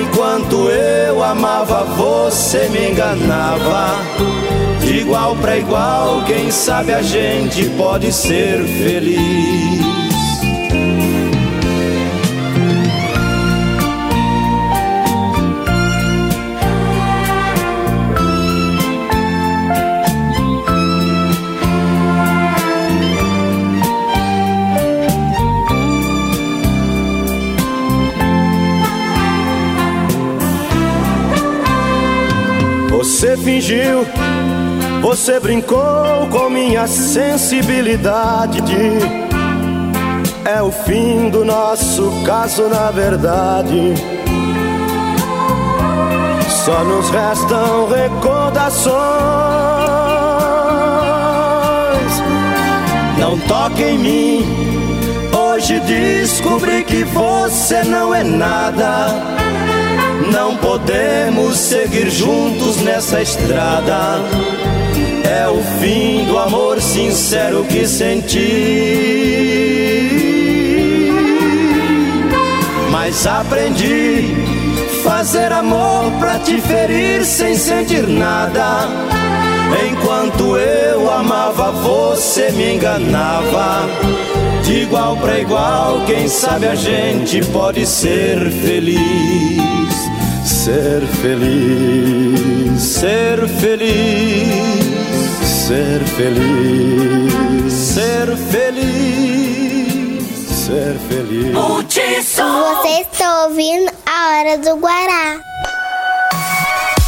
Enquanto eu amava, você me enganava. De igual pra igual, quem sabe a gente pode ser feliz. Fingiu, você brincou com minha sensibilidade. É o fim do nosso caso, na verdade. Só nos restam recordações. Não toque em mim. Hoje descobri que você não é nada. Não podemos seguir juntos nessa estrada. é o fim do amor sincero que senti. Mas aprendi fazer amor pra te ferir sem sentir nada. Enquanto eu amava, você me enganava. De igual pra igual, quem sabe a gente pode ser feliz. Ser feliz, ser feliz, ser feliz, ser feliz, ser feliz. Você está ouvindo a Hora do Guará.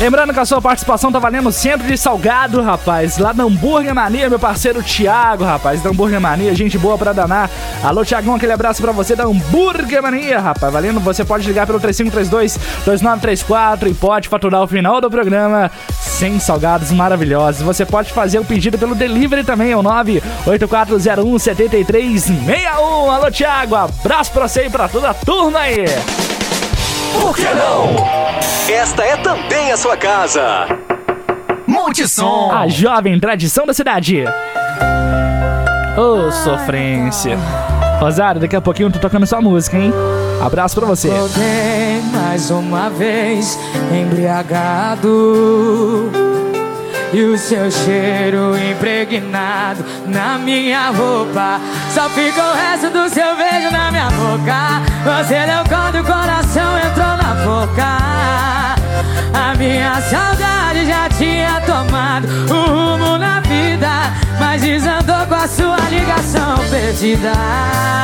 Lembrando que a sua participação tá valendo centro de salgado, rapaz. Lá da Hambúrguer Mania, meu parceiro Thiago, rapaz. Da Hambúrguer Mania, gente boa pra danar. Alô, Thiagão, aquele abraço pra você da Hambúrguer Mania, rapaz. Valendo, você pode ligar pelo 3532-2934 e pode faturar o final do programa sem salgados maravilhosos. Você pode fazer o pedido pelo delivery também, é o 984017361. Alô, Thiago, abraço pra você e pra toda a turma aí. Por que não? Esta é também a sua casa. Multissom. A jovem tradição da cidade. Ô, sofrência. Rosário, daqui a pouquinho eu tô tocando sua música, hein? Abraço pra você. Voltei mais uma vez embriagado E o seu cheiro impregnado na minha roupa. Só fica o resto do seu beijo na minha boca. Você deu quando o coração entrou na boca. A minha saudade já tinha tomado o rumo na vida. Mas desandou com a sua ligação perdida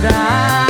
perdida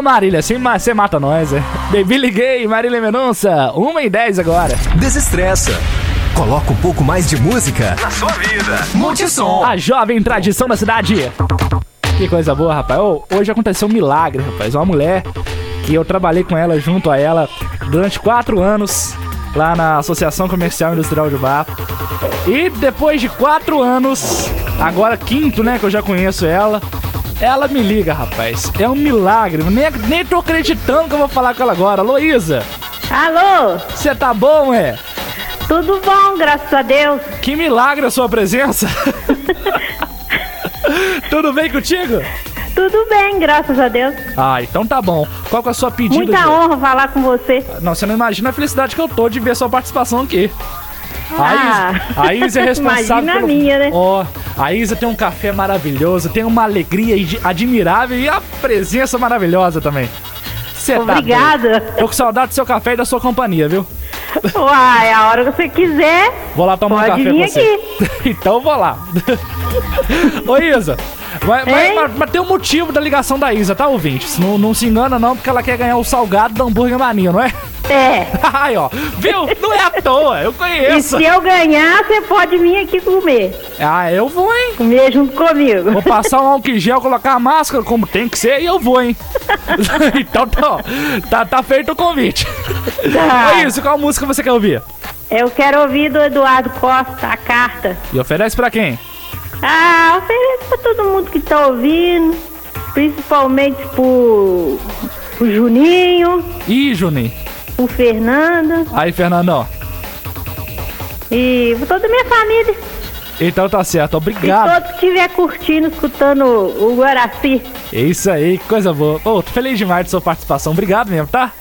Ô Marília, você mata nós, é? Baby liguei, Marília Mendonça, 1 e 10 agora. Desestressa. Coloca um pouco mais de música na sua vida. Multissom. A jovem tradição da cidade. Que coisa boa, rapaz. Ô, hoje aconteceu um milagre, rapaz. Uma mulher que eu trabalhei com ela, junto a ela, durante quatro anos, lá na Associação Comercial Industrial de Bar. E depois de quatro anos, agora quinto, né, que eu já conheço ela, ela me liga, rapaz. É um milagre. Nem, nem tô acreditando que eu vou falar com ela agora. Luísa. Alô? Você tá bom, é? Tudo bom, graças a Deus. Que milagre a sua presença. Tudo bem contigo? Tudo bem, graças a Deus. Ah, então tá bom. Qual que é a sua pedida? Muita honra falar com você. Não, você não imagina a felicidade que eu tô de ver sua participação aqui. A Ah, Isa, a Isa é responsável imagina a minha, né? Ó, a Isa tem um café maravilhoso, tem uma alegria admirável e a presença maravilhosa também. Cê tá Obrigada. doido. Tô com saudade do seu café e da sua companhia, viu? Uai, a hora que você quiser. Vou lá tomar um café com você. então vou lá. Ô Isa, Mas, mas- Hein? mas- mas tem um motivo da ligação da Isa, tá, ouvinte? Não, não se engana não, porque ela quer ganhar o salgado do hambúrguer mania, não é? É. Ai, ó. Viu? Não é à toa, eu E conheço. se eu ganhar, você pode vir aqui comer. Ah, eu vou, hein? Comer junto comigo. Vou passar um álcool gel, colocar a máscara como tem que ser e eu vou, hein? então tá, ó, tá, tá feito o convite. Tá. É isso, qual música você quer ouvir? Eu quero ouvir do Eduardo Costa, a carta. E oferece pra quem? Ah, ofereço pra todo mundo que tá ouvindo. Principalmente pro, pro Juninho, Ih, Juninho. pro Fernando Aí, Fernandão. e pra toda a minha família. Então tá certo, E obrigado. todos que estiver curtindo, escutando o, Guaraci. É isso aí, que coisa boa. Ô, tô feliz demais de sua participação. Obrigado mesmo, tá?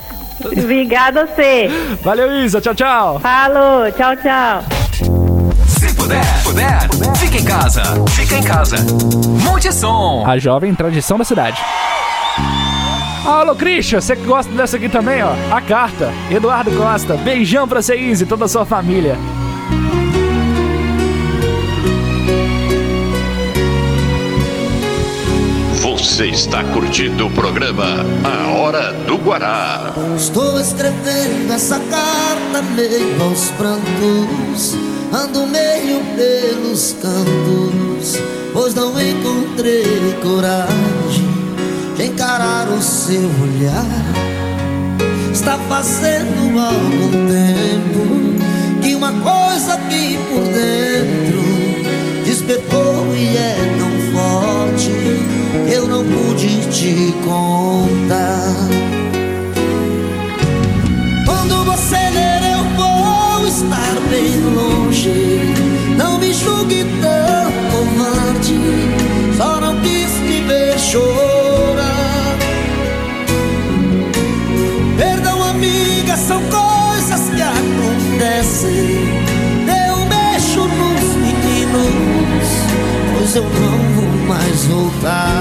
Obrigada a você. Valeu, Isa. Tchau, tchau. Falou, tchau, tchau. Puder, puder, fica em casa. Fica em casa. Monte som. A jovem tradição da cidade. Alô, Christian, você que gosta dessa aqui também, ó. A carta. Eduardo Costa. Beijão pra você, e toda a sua família. Você está curtindo o programa A Hora do Guará. Estou escrevendo essa carta meio aos prantos Ando meio pelos cantos Pois não encontrei coragem De encarar o seu olhar. Está fazendo algum tempo Que uma coisa aqui por dentro Despertou e é tão forte Eu não pude te contar. Quando você ler, eu vou estar bem longe. Não me julgue tão covarde, só não quis me ver chorar. Perdão, amiga, são coisas que acontecem. Eu mexo nos meninos, pois eu não vou mais voltar.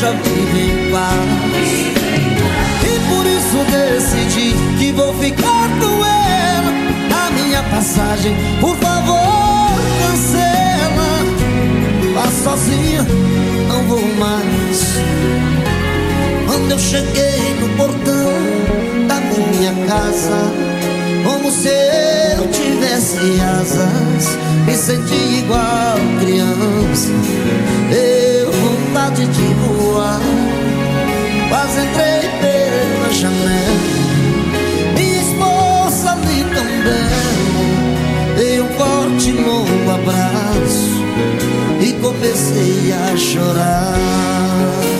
Já vivo em paz. E por isso decidi que vou ficar com ela. A minha passagem, por favor, cancela. Vá sozinha, não vou mais. Quando eu cheguei no portão da minha casa, como se eu tivesse asas, me senti igual criança. Vontade de voar, quase entrei pela janela. Minha esposa ali bela, dei um forte longo abraço e comecei a chorar.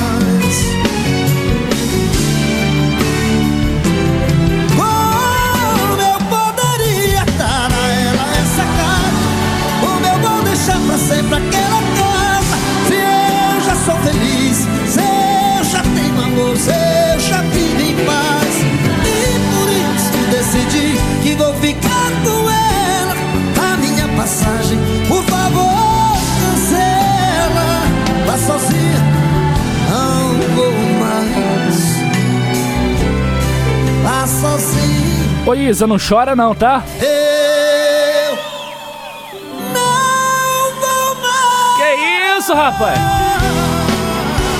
Vou ficar com ela. A minha passagem, por favor, cancela. Vá sozinha, não vou mais. Vá sozinha. Ô, Isa, não chora não, tá? Eu não vou mais. Que isso, rapaz?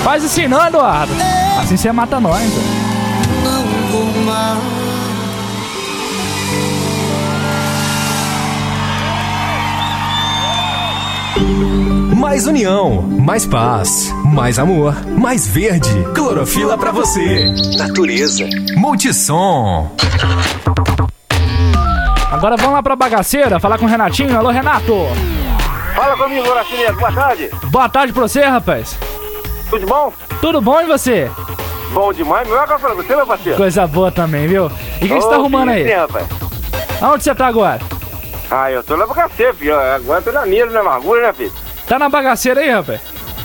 Faz assim não, Eduardo. Assim você mata nós. Não vou mais. Mais união, mais paz, mais amor, mais verde. Clorofila pra você. Natureza. Multissom. Agora vamos lá pra bagaceira, falar com o Renatinho. Alô, Renato. Fala comigo, Horacinho. Boa tarde. Boa tarde pra você, rapaz. Tudo bom? Tudo bom e você? Bom demais. Meu agora pra você, meu parceiro. Coisa boa também, viu? E o que que você tá arrumando aí? sim, rapaz. Aonde você tá agora? Ah, eu tô na bagaceira, filho. Agora eu tô na mira, na amargura, né, filho? Tá na bagaceira aí, rapaz?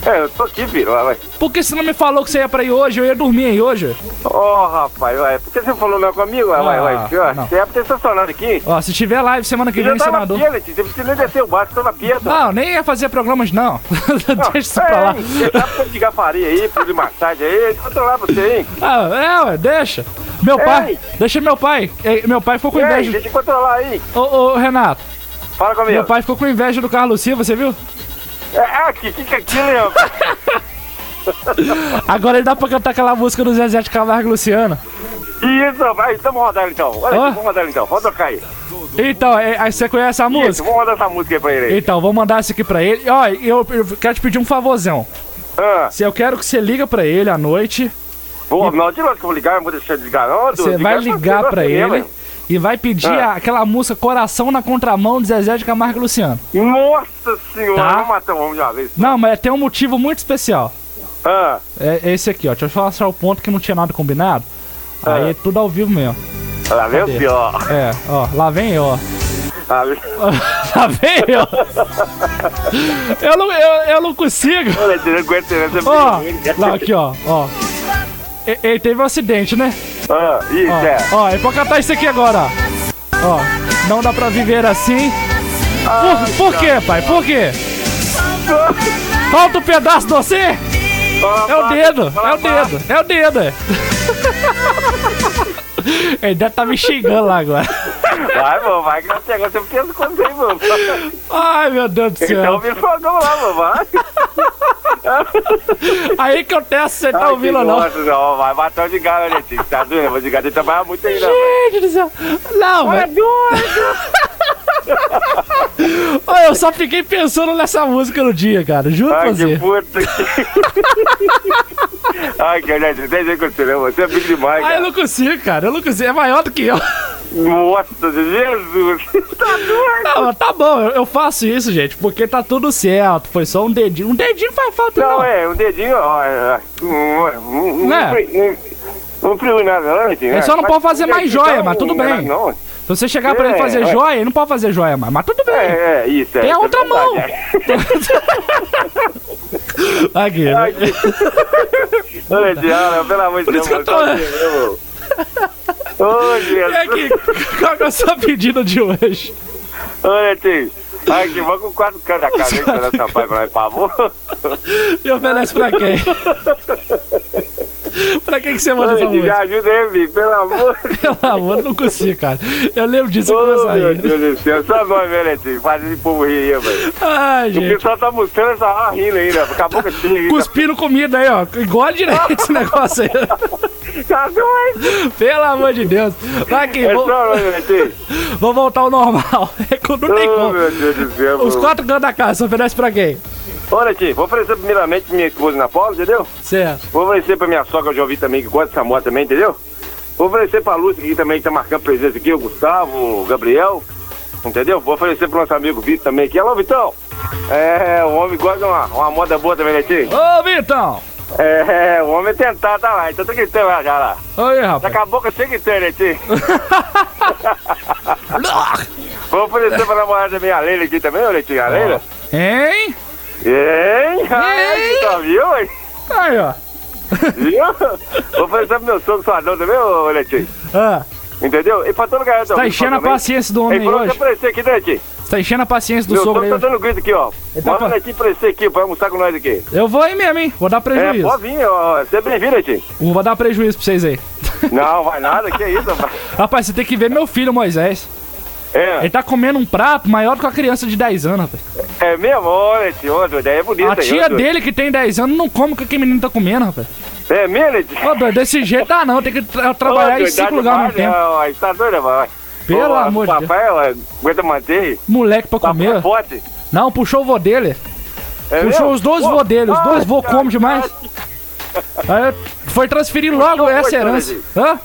É, eu tô aqui, filho. Vai, vai. Por que você não me falou que você ia pra ir hoje? Eu ia dormir aí hoje. Ô, rapaz, vai. Por que você falou não comigo? Vai, vai, Ah, vai. Filho, não. Você é pra ter estacionado aqui. Ó, se tiver live semana que vem, já tava senador. aqui, Letícia. Você precisa descer o barco, tô na pia. Não, nem ia fazer programas, não. Deixa isso pra lá. Você sabe como de gafaria aí, de massagem aí, deixa eu controlar você, hein? Ah, é, ué, deixa. Meu pai, deixa meu pai. É, Meu pai ficou com Ei, inveja. deixa eu controlar aí. Ô, ô, Renato. Fala comigo. Meu pai ficou com inveja do Carlos Silva, você viu? É, aqui, fica aqui, Leão. Agora ele dá pra cantar aquela música do Zezé de Camargo e Luciano. Isso, vai, então vamos rodar então. Olha aqui, vamos rodar então. Vamos tocar aí. Então, é, aí você conhece a Isso, música? vamos rodar essa música aí pra ele aí. Então, vou mandar isso aqui pra ele. Ó, eu, eu quero te pedir um favorzão. Ah. Se eu quero que você liga pra ele à noite, Vou, não, de novo que eu vou ligar, eu vou deixar de ligar, não. você vai ligar pra ele e vai pedir Ah. aquela música Coração na Contramão de Zezé de Camargo e Luciano. Nossa senhora, Tá. vamos matar um homem de uma vez. Não, mas tem um motivo muito especial. Ah. É esse aqui, ó. Deixa eu só mostrar o ponto que não tinha nada combinado. Ah. Aí é tudo ao vivo mesmo. Lá vem o pior. É, ó, lá vem eu, ó. Lá vem- Lá vem eu. Eu não, eu, eu não consigo. Olha, você não aguenta essa Ó, briga. lá, aqui, ó, ó. Ele teve um acidente, né? Ah, isso, ó, é. Ó, é pra cantar isso aqui agora, ó. Não dá pra viver assim. Por, por quê, pai? Por quê? Falta um pedaço de você? É o dedo, é o dedo, é o dedo, é. Ele deve tá me xingando lá agora. Vai, mano, vai que nós pegamos você pensa quando vem, mano. Ai, meu Deus do céu. Então vira fogão lá, mano, vai. Aí que eu testo você tá Ai, ouvindo ou não. Nossa, não, vai matar de galo, né, tio? Tá doendo? Eu vou de que trabalhar muito ainda. Gente do céu. Não, É velho. Olha, eu só fiquei pensando nessa música no dia, cara. Juro pra Ai, você. que puta. Ai, que olha, tem jeito com você, é big demais, Ah, eu cara. não consigo, cara. Eu não consigo. É maior do que eu. Nossa, Jesus. Tá doido. Não, tá bom. Eu, eu faço isso, gente, porque tá tudo certo. Foi só um dedinho. Um dedinho faz falta, não. Não, é, um dedinho, ó. é, Não, Né? não, frio nada, gente. Ele só não pode fazer mais joia, mas tudo bem. Não, Se você chegar pra ele É, fazer é. joia, ele não pode fazer joia mais. Mas tudo bem. É, é, isso, é. Tem a é outra mão. Aqui, né? Ai, que- Olha, Diana, pelo amor de Por Deus, isso que eu tô- meu. Ô, E aqui, Jesus. qual é a sua pedida de hoje? Olha, tio. Ai, que vamos com quatro cantos da cabeça dessa pai pra nós, por favor. E oferece pra quem? pra quem que você manda essa Olha, me música? ajuda aí, pelo amor. Pelo amor, eu não consigo, cara. Eu lembro disso Ô, quando eu meu saí. Deus do céu, só nós, velho, tio. Faz esse povo rir aí, velho. Ai, O gente. pessoal tá mostrando essa ah, rindo ainda, acabou com esse ainda. Cuspindo comida aí, ó. Engole direito esse negócio aí. Tá. Pelo amor de Deus. Vai aqui, É vou, tio. vou voltar ao normal. É que não tem como. meu Deus do céu, Os quatro cantos da casa, oferece pra quem? Olha aqui, vou oferecer primeiramente pra minha esposa na Paula, entendeu? Certo. Vou oferecer pra minha sogra, eu já ouvi também, que gosta dessa moto também, entendeu? Vou oferecer pra Lúcia, que também tá marcando presença aqui, o Gustavo, o Gabriel, entendeu? Vou oferecer pro nosso amigo Vitor também aqui. Alô, Vitão! É, o homem gosta de uma, uma moda boa também, né, tio? Ô, Vitão! É, o homem tentar, tá lá, então tem que ter lá já lá. Oi, Já rapaz. acabou que eu sei que tem, né, tio? Vou oferecer pra namorada da minha Leila aqui também, olha, tio, a Leila. Hein? Hein? Ai, tá viu, hein? Aí, ó. Viu? Vou oferecer pro meu sogro suadão também, ô Letinho. Ah, Entendeu? E pra todo garoto. tá enchendo a paciência do homem Ele falou que hoje. aparecer aqui, né? Você tá enchendo a paciência do Meu sogro sogro aí. tá dando grito aqui, ó. Ele tá Manda o Letinho aparecer aqui pra almoçar com nós aqui. Eu vou aí mesmo, hein? Vou dar É, prejuízo. pode vir, ó. Seja bem-vindo, Letinho. Vou dar prejuízo pra vocês aí. Não, vai nada, que isso, rapaz. Rapaz, você tem que ver meu filho, Moisés. É, Ele tá comendo um prato maior que uma criança de 10 anos, rapaz. é mesmo? Ô, Letinho, ô, doido, aí é bonito A aí, tia doido. dele, que tem 10 anos, não come o que aquele menino tá comendo, rapaz. É mesmo, Letinho? Ô, doido, desse jeito dá não, tem que tra- trabalhar Ô, em doido, cinco dá lugares ao mesmo tempo. Aí tá doido, vai. Pelo Ô, amor de Papai, ó, aguenta manter. Moleque pra Papai comer. é forte. Não, puxou o vô dele. É puxou mesmo? os dois vô dele. Os dois vô comem demais. Aí foi transferir logo essa herança. Hã?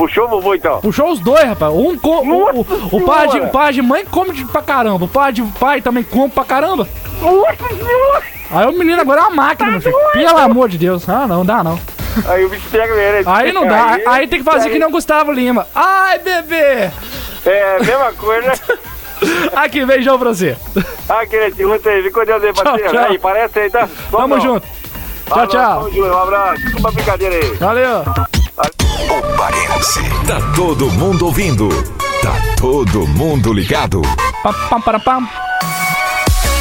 Puxou o vovô então. Puxou os dois, rapaz. Um com, o, o, o, pai de, o pai de mãe come de, pra caramba. O pai de pai também come pra caramba. Aí o menino agora é uma máquina, meu filho. Pelo amor de Deus. Ah, não, dá não. Aí o bicho pega ele. Aí não dá. Aí, tem que fazer que nem o Gustavo Lima. Ai, bebê! É, mesma coisa. Aqui, beijão pra você. Ah, querido, aí. Fica com Deus aí, parceiro. Aí, parece aí, tá? Tamo Vamos. junto. Tchau, tchau. tamo junto. Um abraço. Desculpa a brincadeira aí. Valeu. O Parense. Tá todo mundo ouvindo. Tá todo mundo ligado. Pam.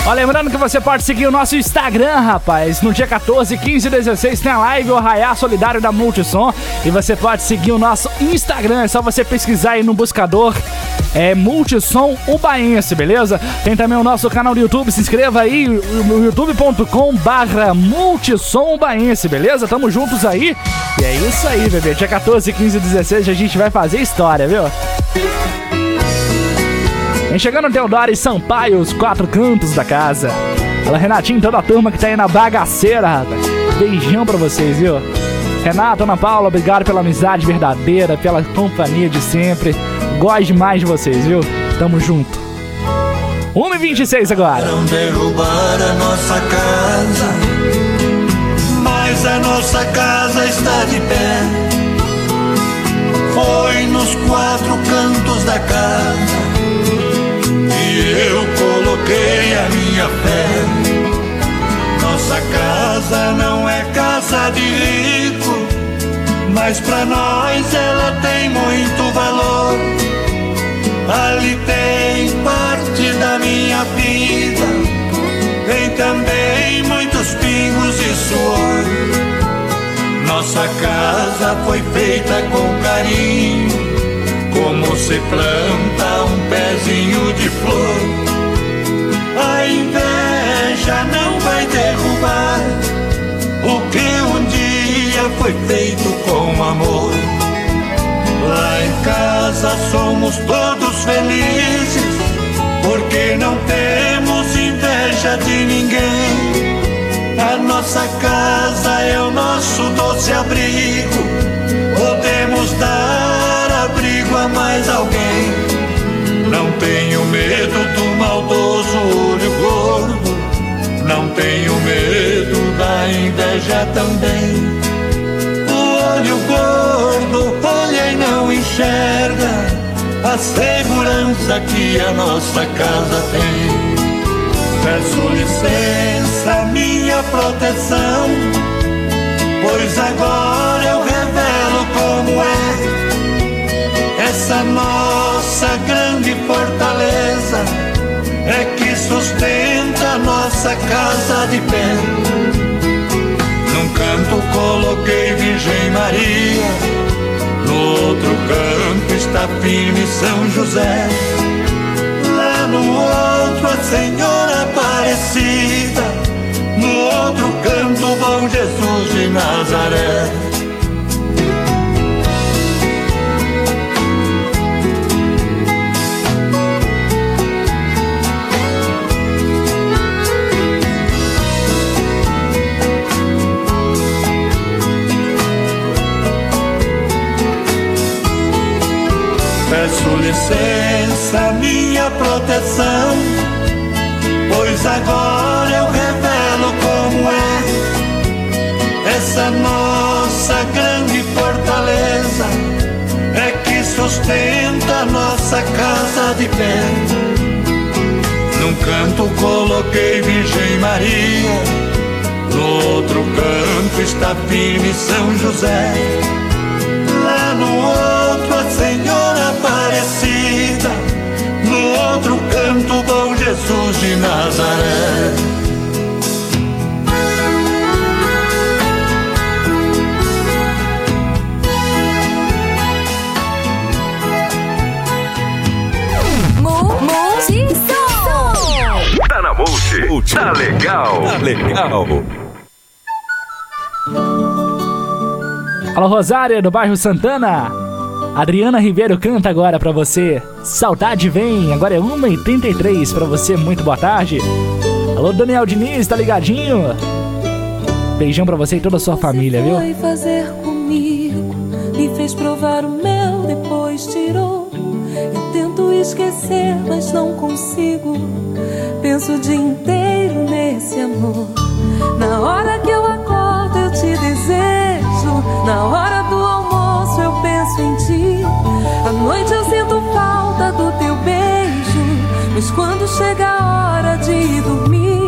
Ó, lembrando que você pode seguir o nosso Instagram, rapaz. No dia 14, 15 e 16 tem a live O Arraiá Solidário da Multissom. E você pode seguir o nosso Instagram. É só você pesquisar aí no buscador. É Multissom Ubaense, beleza? Tem também o nosso canal do YouTube. Se inscreva aí, no youtube.com barra Multissom Ubaense, beleza? Tamo juntos aí. E é isso aí, bebê. Dia 14, 15 e 16 a gente vai fazer história, viu? Vem chegando Teodoro e Sampaio, os quatro cantos da casa. Fala, Renatinho, e toda a turma que tá aí na bagaceira, rapaz. Beijão pra vocês, viu? Renato, Ana Paula, obrigado pela amizade verdadeira, pela companhia de sempre. Gosto demais de vocês, viu? Tamo junto. 1h26 agora. derrubar a nossa casa, mas a nossa casa está de pé. Foi nos quatro cantos da casa eu coloquei a minha fé. Nossa casa não é casa de rico, mas pra nós ela tem muito valor. Ali tem parte da minha vida, tem também muitos pingos de suor. Nossa casa foi feita com carinho, se planta um pezinho de flor. A inveja não vai derrubar o que um dia foi feito com amor. Lá em casa somos todos felizes, porque não temos inveja de ninguém. A nossa casa é o nosso doce abrigo, podemos dar mais alguém. Não tenho medo do maldoso olho gordo, não tenho medo da inveja também. O olho gordo olha e não enxerga a segurança que a nossa casa tem. Peço licença, minha proteção, pois agora eu essa nossa grande fortaleza. É que sustenta nossa casa de pé. Num canto coloquei Virgem Maria, no outro canto está firme São José. Lá no outro a Senhora Aparecida, no outro canto Bom Jesus de Nazaré. Peço licença, minha proteção, pois agora eu revelo como é essa nossa grande fortaleza. É que sustenta nossa casa de pé. Num canto coloquei Virgem Maria, no outro canto está firme São José. Jesus de Nazaré. Tá na Multi. Tá legal. Tá legal. Alô, Rosária, do bairro Santana. Adriana Ribeiro canta agora pra você. Saudade vem, agora é 1h33 pra você, muito boa tarde. Alô, Daniel Diniz, tá ligadinho? Beijão pra você e toda a sua família, viu? Foi fazer comigo, me fez provar o mel, depois tirou. Eu tento esquecer, mas não consigo. Penso o dia inteiro nesse amor. Na hora que eu acordo, eu te desejo. Na hora noite eu sinto falta do teu beijo. Mas quando chega a hora de dormir,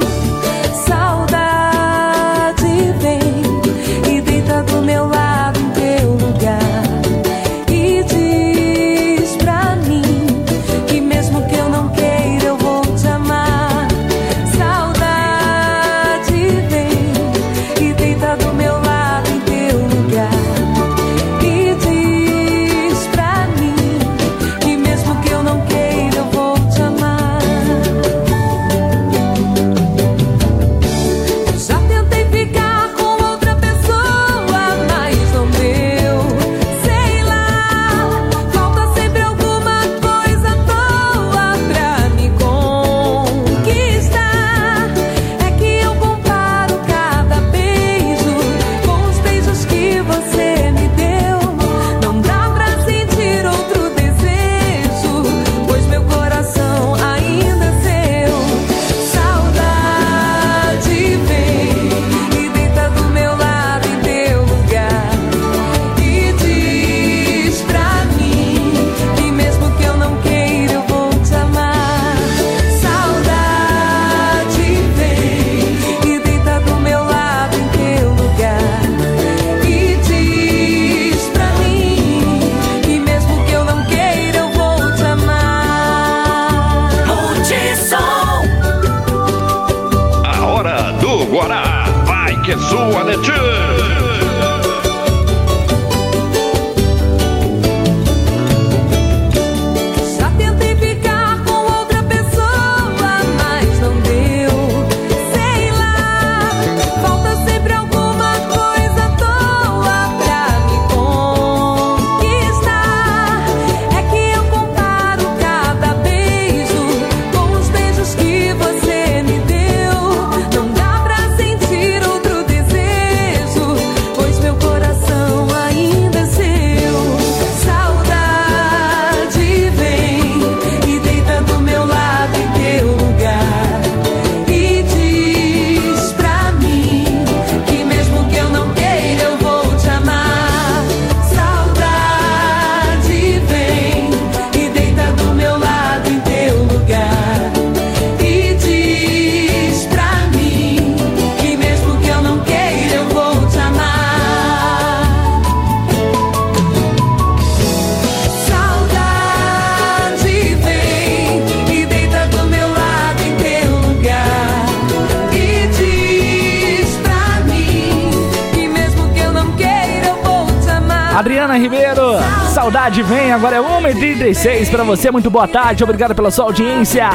Adriana Ribeiro, saudade vem, agora é 1h36 pra você, muito boa tarde, obrigado pela sua audiência.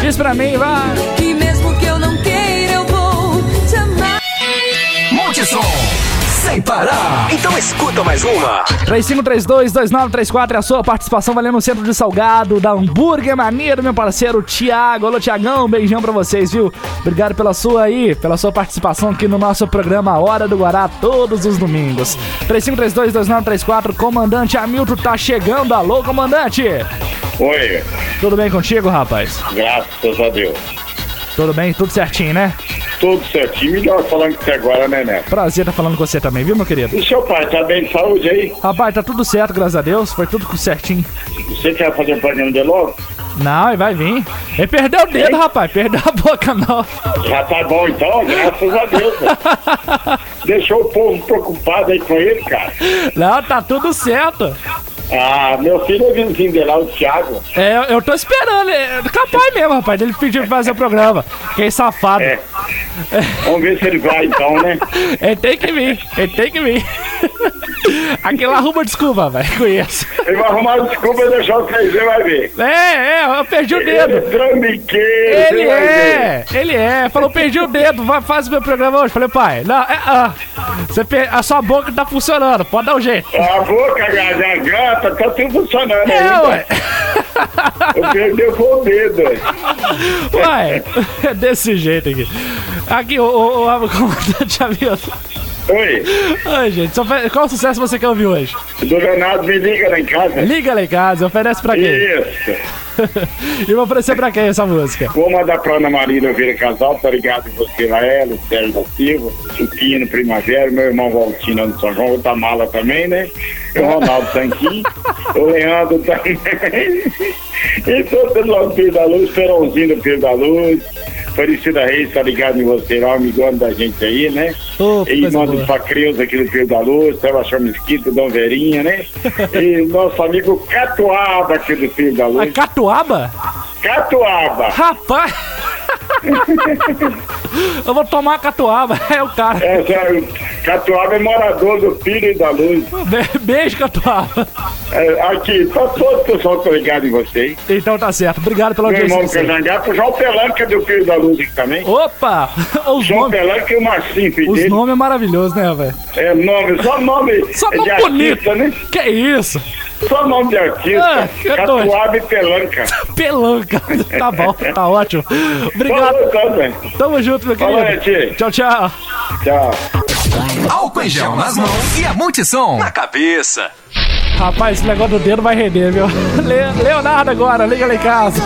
Diz pra mim, vai. que mesmo que eu não queira, eu vou te amar. Multissom, sem parar. Então escuta mais uma. 3532-2934 é a sua participação valendo no centro de salgado da Hambúrguer Mania do meu parceiro Tiago. Alô, Tiagão, um beijão pra vocês, viu? Obrigado pela sua aí, pela sua participação aqui no nosso programa Hora do Guará, todos os domingos. 3532-2934, comandante Hamilton tá chegando. Alô, comandante! Oi, Tudo bem contigo, rapaz? graças a Deus. Tudo bem? Tudo certinho, né? Tudo certinho. Melhor falando com você agora, né, Neto? Prazer tá falando com você também, viu, meu querido? E seu pai, tá bem de saúde aí? Rapaz, tá tudo certo, graças a Deus. Foi tudo certinho. Você quer fazer um programa de logo? Não, ele vai vir. Ele perdeu o dedo, rapaz. Perdeu a boca, não. Já tá bom então, graças a Deus. velho. Deixou o povo preocupado aí com ele, cara. Não, tá tudo certo. Ah, meu filho é vizinho lá, o Thiago. É, eu- tô esperando. É capaz mesmo, rapaz. Ele pediu pra fazer o programa. Que safado. É. Vamos ver se ele vai então, né? Ele tem que vir. Ele tem que vir. Aquele arruma desculpa, velho. Conheço. Ele vai arrumar desculpa e deixar o 3G, vai ver. É, é, eu perdi o Ele dedo. é Ele vai ver. é, ele é. Falou, perdi o dedo, vai, faz o meu programa hoje. Falei, pai, não, é, ah, você a sua boca tá funcionando, pode dar um jeito. A boca, a garganta, tá tudo funcionando É, ainda. ué. Eu perdi o dedo. Ué, é desse jeito aqui. Aqui, o, o, o comandante avião. Oi. Ai, gente, qual sucesso você quer ouvir hoje? Do Leonardo, me liga lá em casa. Liga lá em casa, oferece pra quem? Isso. e vai oferecer pra quem essa música? Vou mandar pra Ana Maria Oliveira Casal, tá ligado em você, Laela, o Sérgio da Silva, o Pino Primavera, meu irmão Valtino do São João, o Tamala também, né? E o Ronaldo Tanquim, o Leandro também. e todos lá do Pio da Luz, Perãozinho do Pio da Luz, Aparecida Reis, tá ligado em você lá, amigão da gente aí, né? e coisa manda boa. pra Creuza aqui do Pio da Luz, Sebastião Mesquita, Dom Verinha, né? E nosso amigo Catuaba aqui do Pio da Luz. Catuaba? Catuaba! Rapaz! Eu vou tomar catuaba, é o cara. É, Catuaba é morador do Filho e da Luz. Be- Beijo, catuaba. É, aqui, tá todo o pessoal tá ligado em vocês. Então tá certo, obrigado pela Meu audiência. irmão de vocês. Cajangato, o João Pelanca do Filho da Luz aqui também. Opa! Os João nomes, Pelanca e o Marcinho, filho os nomes é maravilhoso, né, velho? É nome, só nome Só nome artista, bonito. né? Que isso? Só nome de artista. Ah, Catuaba e Pelanca. Pelanca. Tá bom, tá ótimo. Obrigado. Falou, velho. Tamo junto, meu Falou, querido. Tchau, tchau. Tchau. Álcool em gel nas mãos e a multissom na cabeça. Rapaz, esse negócio do dedo vai render, viu? Le- Leonardo agora, liga lá em casa.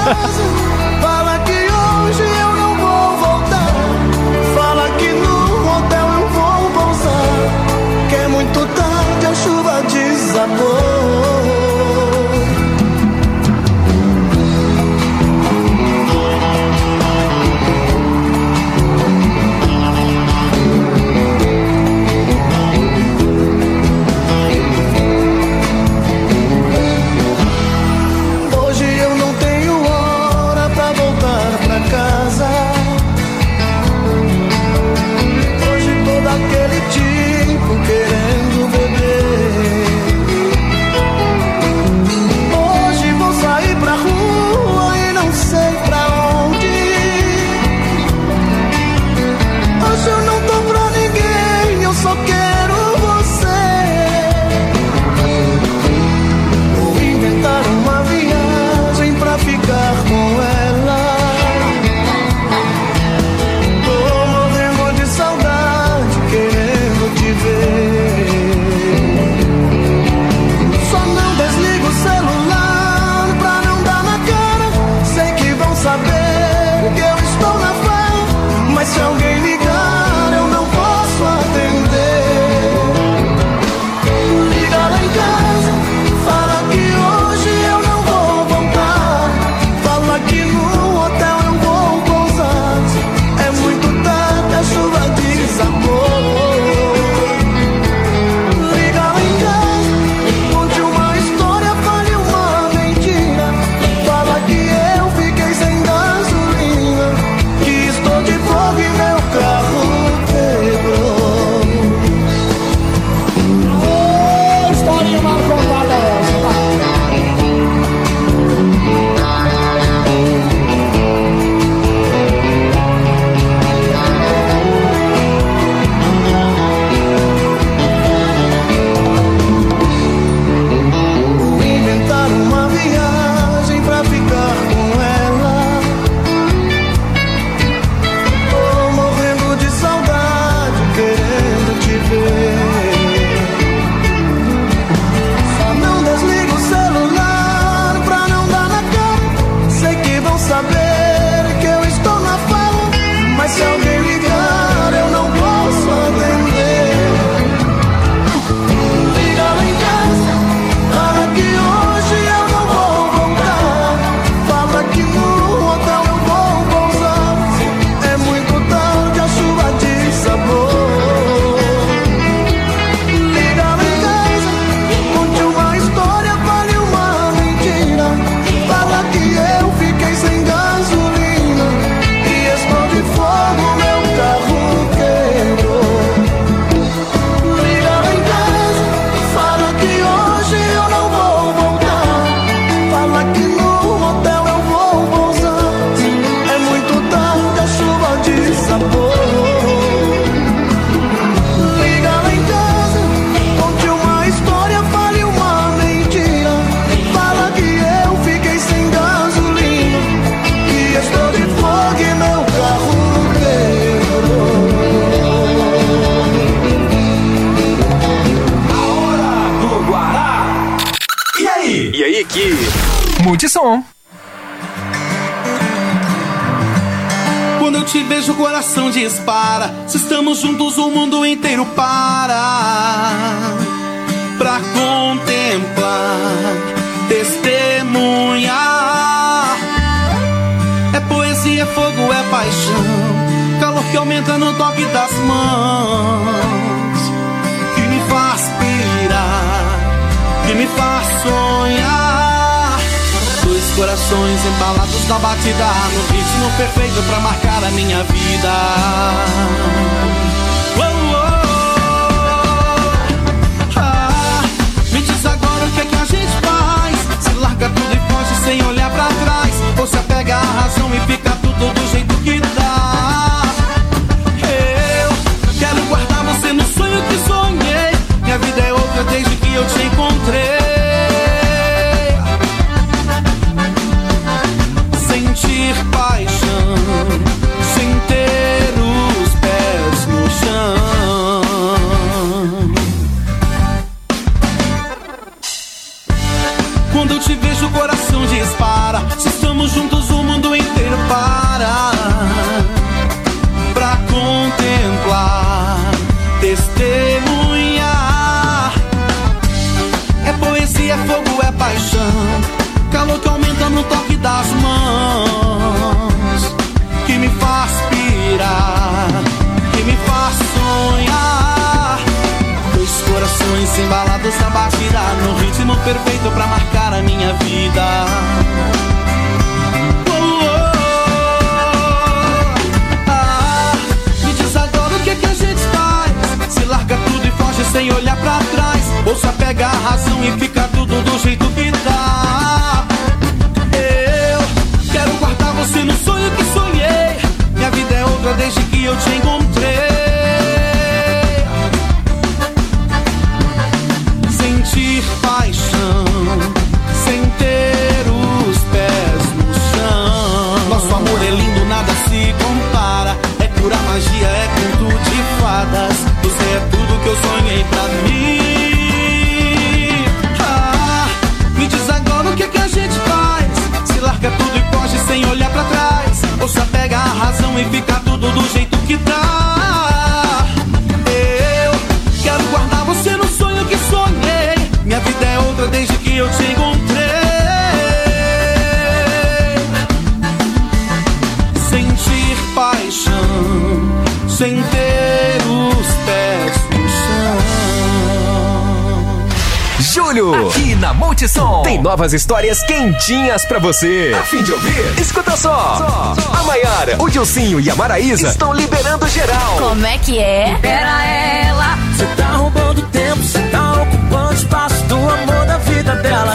Novas histórias quentinhas pra você. A fim de ouvir? Escuta só. A Maiara, o Dilcinho e a Maraísa estão liberando geral. Como é que é? Libera ela, cê tá roubando tempo, cê tá ocupando espaço do amor da vida dela.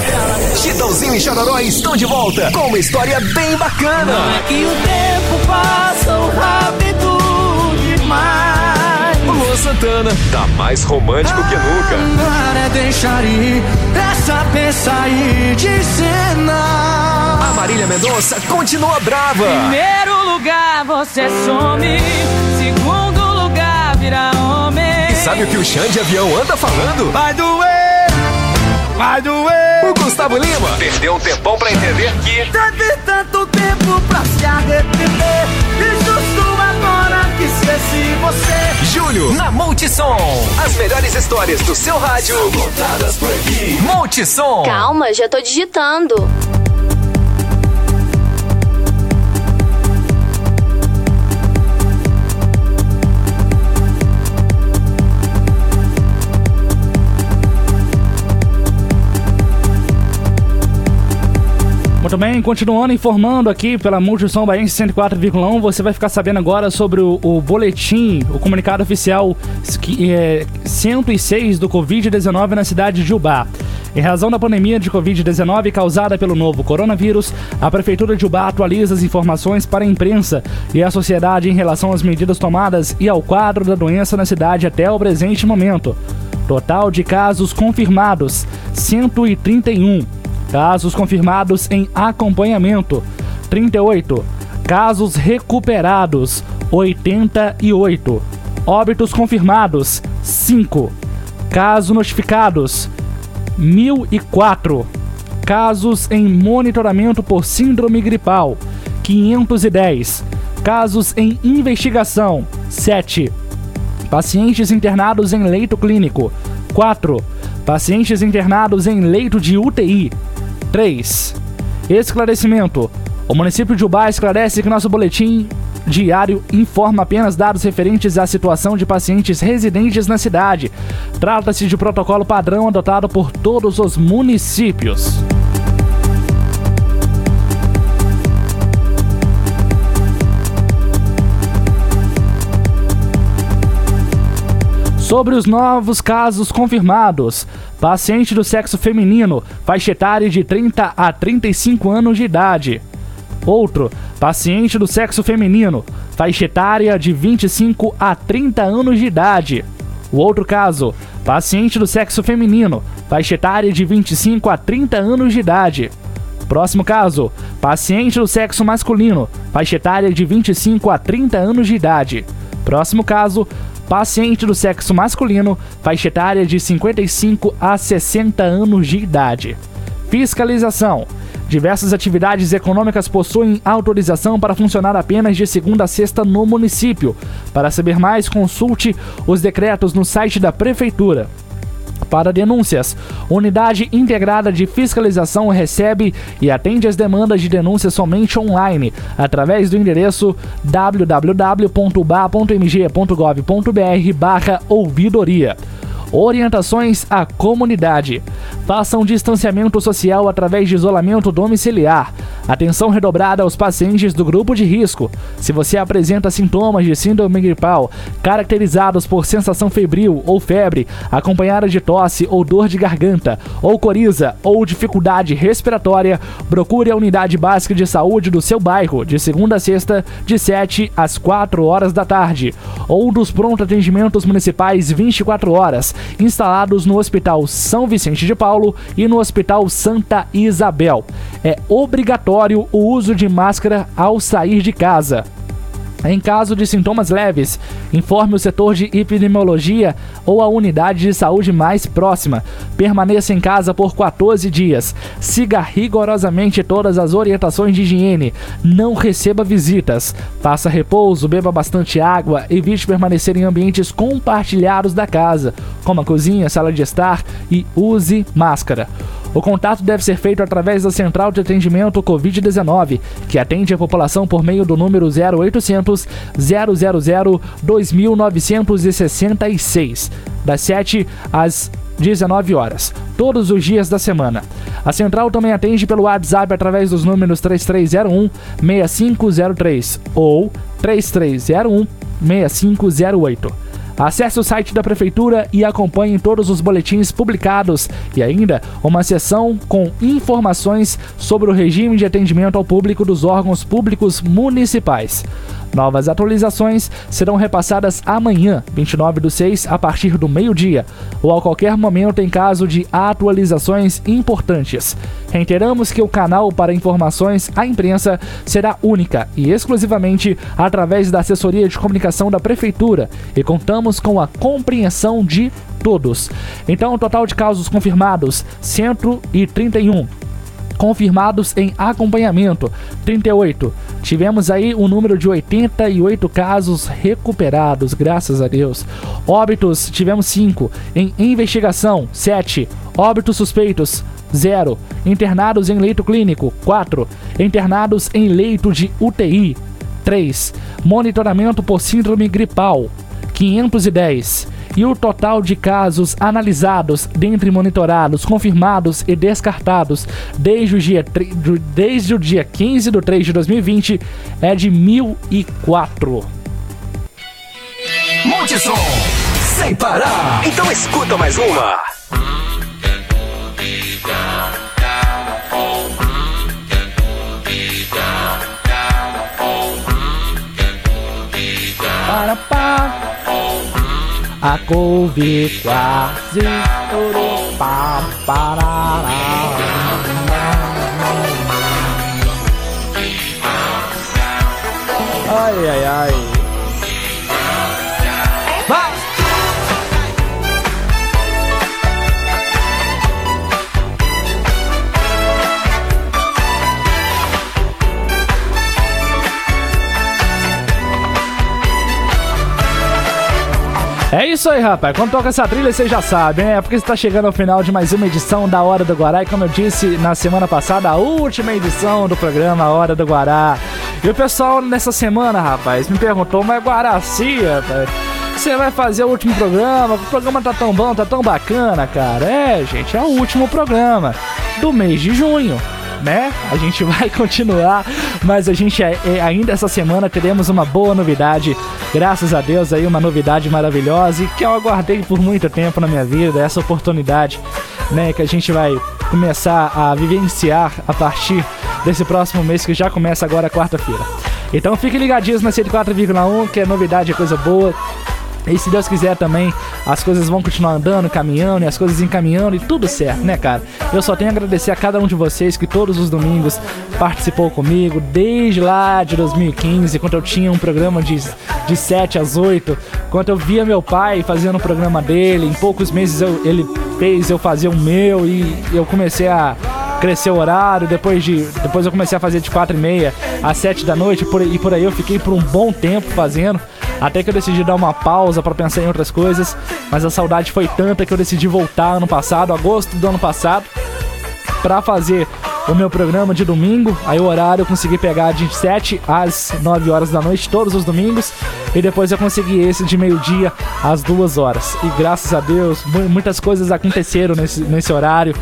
Chitãozinho e Chororó estão de volta com uma história bem bacana. Não é que o tempo passou rápido demais. O Luan Santana tá mais romântico que nunca. Agora é deixar ir essa peça aí de cena. A Marília Mendonça continua brava. Primeiro lugar você some, segundo lugar vira homem. E sabe o que o Xande de Avião anda falando? Vai doer, vai doer. O Gustavo Lima perdeu um tempão pra entender que Teve tanto tempo pra se arrepender E justo agora que esqueci você Júlio na Multissom. As melhores histórias do seu rádio contadas por aqui. Multissom. Calma, já tô digitando. Muito bem, continuando informando aqui pela Multissom Baense 104,1, você vai ficar sabendo agora sobre o, o boletim, o comunicado oficial que é 106 do Covid-19 na cidade de Ubá. Em razão da pandemia de Covid-19 causada pelo novo coronavírus, a Prefeitura de Ubá atualiza as informações para a imprensa e a sociedade em relação às medidas tomadas e ao quadro da doença na cidade até o presente momento. Total de casos confirmados: 131. Casos confirmados em acompanhamento: 38. Casos recuperados: 88. Óbitos confirmados: 5. Casos notificados: 1004. Casos em monitoramento por síndrome gripal, 510. Casos em investigação, 7. Pacientes internados em leito clínico, 4. Pacientes internados em leito de UTI, 3. Esclarecimento. O município de Ubá esclarece que nosso boletim diário informa apenas dados referentes à situação de pacientes residentes na cidade. Trata-se de protocolo padrão adotado por todos os municípios. Sobre os novos casos confirmados, paciente do sexo feminino, faixa etária de 30 a 35 anos de idade. Outro, paciente do sexo feminino, faixa etária de 25 a 30 anos de idade. O outro caso, paciente do sexo feminino, faixa etária de 25 a 30 anos de idade. Próximo caso, paciente do sexo masculino, faixa etária de 25 a 30 anos de idade. Próximo caso, paciente do sexo masculino, faixa etária de 55 a 60 anos de idade. Fiscalização. Diversas atividades econômicas possuem autorização para funcionar apenas de segunda a sexta no município. Para saber mais, consulte os decretos no site da Prefeitura. Para denúncias, Unidade Integrada de Fiscalização recebe e atende as demandas de denúncia somente online, através do endereço www.ba.mg.gov.br barra ouvidoria. Orientações à comunidade. Façam distanciamento social através de isolamento domiciliar. Atenção redobrada aos pacientes do grupo de risco. Se você apresenta sintomas de síndrome gripal caracterizados por sensação febril ou febre, acompanhada de tosse ou dor de garganta, ou coriza ou dificuldade respiratória, procure a unidade básica de saúde do seu bairro de segunda a sexta, de 7 às 4 horas da tarde, ou dos pronto atendimentos municipais 24 horas, instalados no Hospital São Vicente de Paulo e no Hospital Santa Isabel. É obrigatório o uso de máscara ao sair de casa. Em caso de sintomas leves, informe o setor de epidemiologia ou a unidade de saúde mais próxima. Permaneça em casa por 14 dias. Siga rigorosamente todas as orientações de higiene. Não receba visitas. Faça repouso, beba bastante água, evite permanecer em ambientes compartilhados da casa, como a cozinha, sala de estar e use máscara. O contato deve ser feito através da Central de Atendimento Covid-19, que atende a população por meio do número 0800 000 2966, das 7 às 19 horas, todos os dias da semana. A central também atende pelo WhatsApp através dos números 3301 6503 ou 3301 6508. Acesse o site da Prefeitura e acompanhe todos os boletins publicados e ainda uma seção com informações sobre o regime de atendimento ao público dos órgãos públicos municipais. Novas atualizações serão repassadas amanhã, 29 do 6, a partir do meio-dia, ou a qualquer momento em caso de atualizações importantes. Reiteramos que o canal para informações à imprensa será única e exclusivamente através da assessoria de comunicação da Prefeitura e contamos com a compreensão de todos. Então, o total de casos confirmados: 131 confirmados em acompanhamento, 38. Tivemos aí um número de 88 casos recuperados, graças a Deus. Óbitos, tivemos 5. Em investigação, 7. Óbitos suspeitos, 0. Internados em leito clínico, 4. Internados em leito de UTI, 3. Monitoramento por síndrome gripal, 510 e o total de casos analisados, dentre monitorados, confirmados e descartados desde o dia, desde o dia 15 de 3 de 2020 é de 1.004. Multissom, sem parar. Então escuta mais uma. Para, para. A couve quase estourou. Pá. Ai, ai, ai. É isso aí, rapaz. Quando toca essa trilha, você já sabe, né? Porque está chegando ao final de mais uma edição da Hora do Guará. E como eu disse na semana passada, a última edição do programa Hora do Guará. E o pessoal nessa semana, rapaz, me perguntou, mas Guaraci, rapaz, você vai fazer o último programa? O programa tá tão bom, tá tão bacana, cara. É, gente, é o último programa do mês de junho né? A gente vai continuar, mas a gente é, é, ainda essa semana teremos uma boa novidade, graças a Deus aí uma novidade maravilhosa e que eu aguardei por muito tempo na minha vida, essa oportunidade, né, que a gente vai começar a vivenciar a partir desse próximo mês que já começa agora quarta-feira. Então fiquem ligadinhos na 104,1, que é novidade, é coisa boa. E se Deus quiser também, as coisas vão continuar andando, caminhando, e as coisas encaminhando e tudo certo, né, cara? Eu só tenho a agradecer a cada um de vocês que todos os domingos participou comigo, desde lá de 2015, quando eu tinha um programa de, de 7 às 8, quando eu via meu pai fazendo o programa dele, em poucos meses eu, ele fez eu fazer o meu e eu comecei a crescer o horário, depois de depois eu comecei a fazer de 4 e meia às 7 da noite por, e por aí eu fiquei por um bom tempo fazendo. Até que eu decidi dar uma pausa para pensar em outras coisas, mas a saudade foi tanta que eu decidi voltar ano passado, agosto do ano passado, para fazer o meu programa de domingo. Aí o horário eu consegui pegar de 7 às 9 horas da noite, todos os domingos. E depois eu consegui esse de meio-dia às 2 horas. E graças a Deus, muitas coisas aconteceram nesse, nesse horário.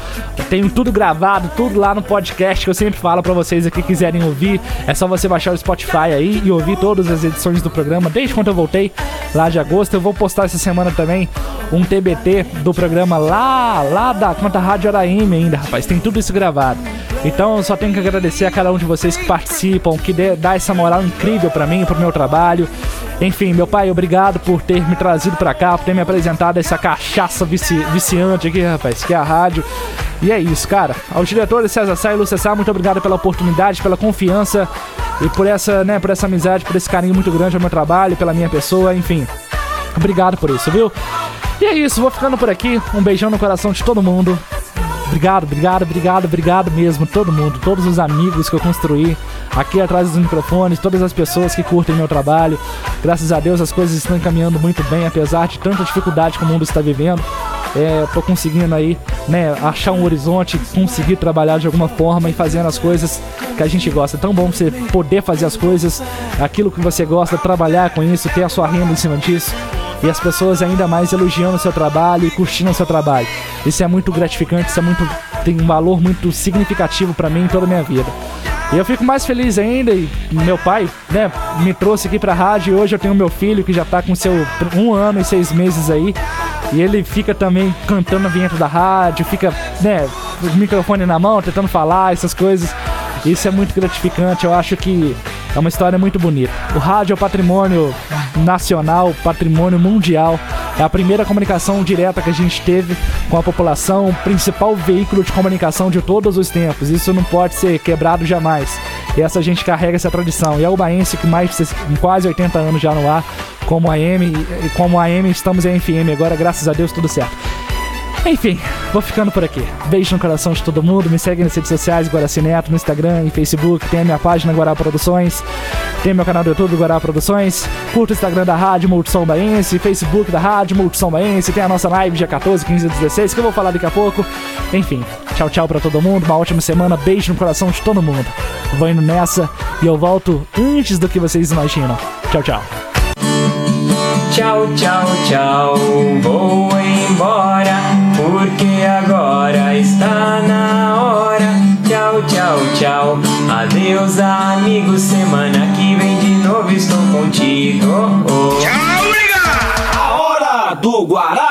tenho tudo gravado, tudo lá no podcast que eu sempre falo para vocês aqui quiserem ouvir. É só você baixar o Spotify aí e ouvir todas as edições do programa, desde quando eu voltei lá de agosto. Eu vou postar essa semana também um TBT do programa lá, lá da Conta Rádio Araime ainda, rapaz. Tem tudo isso gravado. Então só tenho que agradecer a cada um de vocês que participam, que dá essa moral incrível para mim, pro meu trabalho. Enfim, meu pai, obrigado por ter me trazido para cá, por ter me apresentado essa cachaça vici viciante aqui, rapaz, que é a rádio. E é isso, cara. Aos diretores César Sá e Lúcia Sá, muito obrigado pela oportunidade, pela confiança e por essa, né, por essa amizade, por esse carinho muito grande ao meu trabalho, pela minha pessoa, enfim. Obrigado por isso, viu? E é isso, vou ficando por aqui. Um beijão no coração de todo mundo. Obrigado, obrigado, obrigado, obrigado mesmo, todo mundo, todos os amigos que eu construí aqui atrás dos microfones, todas as pessoas que curtem meu trabalho. Graças a Deus as coisas estão caminhando muito bem, apesar de tanta dificuldade que o mundo está vivendo. É, tô conseguindo aí, né, achar um horizonte, conseguir trabalhar de alguma forma e fazendo as coisas que a gente gosta. É tão bom você poder fazer as coisas, aquilo que você gosta, trabalhar com isso, ter a sua renda em cima disso e as pessoas ainda mais elogiando o seu trabalho e curtindo o seu trabalho. Isso é muito gratificante, isso é muito tem um valor muito significativo para mim em toda a minha vida. E eu fico mais feliz ainda e meu pai, né, me trouxe aqui pra rádio e hoje eu tenho meu filho que já tá com seu um ano e seis meses aí. E ele fica também cantando a vinheta da rádio, fica, né, com o microfone na mão, tentando falar, essas coisas. Isso é muito gratificante, eu acho que é uma história muito bonita. O rádio é patrimônio nacional, patrimônio mundial. É a primeira comunicação direta que a gente teve com a população, o principal veículo de comunicação de todos os tempos. Isso não pode ser quebrado jamais. E essa gente carrega essa tradição. E é o Baense que mais quase 80 anos já no ar, como a AM, como a AM estamos em FM agora, graças a Deus tudo certo. Enfim, vou ficando por aqui. Beijo no coração de todo mundo. Me segue nas redes sociais, Guaraci Neto, no Instagram e Facebook. Tem a minha página Guará Produções. Tem meu canal do YouTube, Guará Produções. Curta o Instagram da Rádio Multissom Baense, Facebook da Rádio Multissom Baense. Tem a nossa live dia 14, 15 e 16, que eu vou falar daqui a pouco. Enfim, tchau, tchau pra todo mundo. Uma ótima semana. Beijo no coração de todo mundo. Vou indo nessa e eu volto antes do que vocês imaginam. Tchau, tchau. Tchau, tchau, tchau, está na hora. Tchau, tchau, tchau, adeus amigos, semana que vem de novo estou contigo. Tchau, liga! A hora do Guará!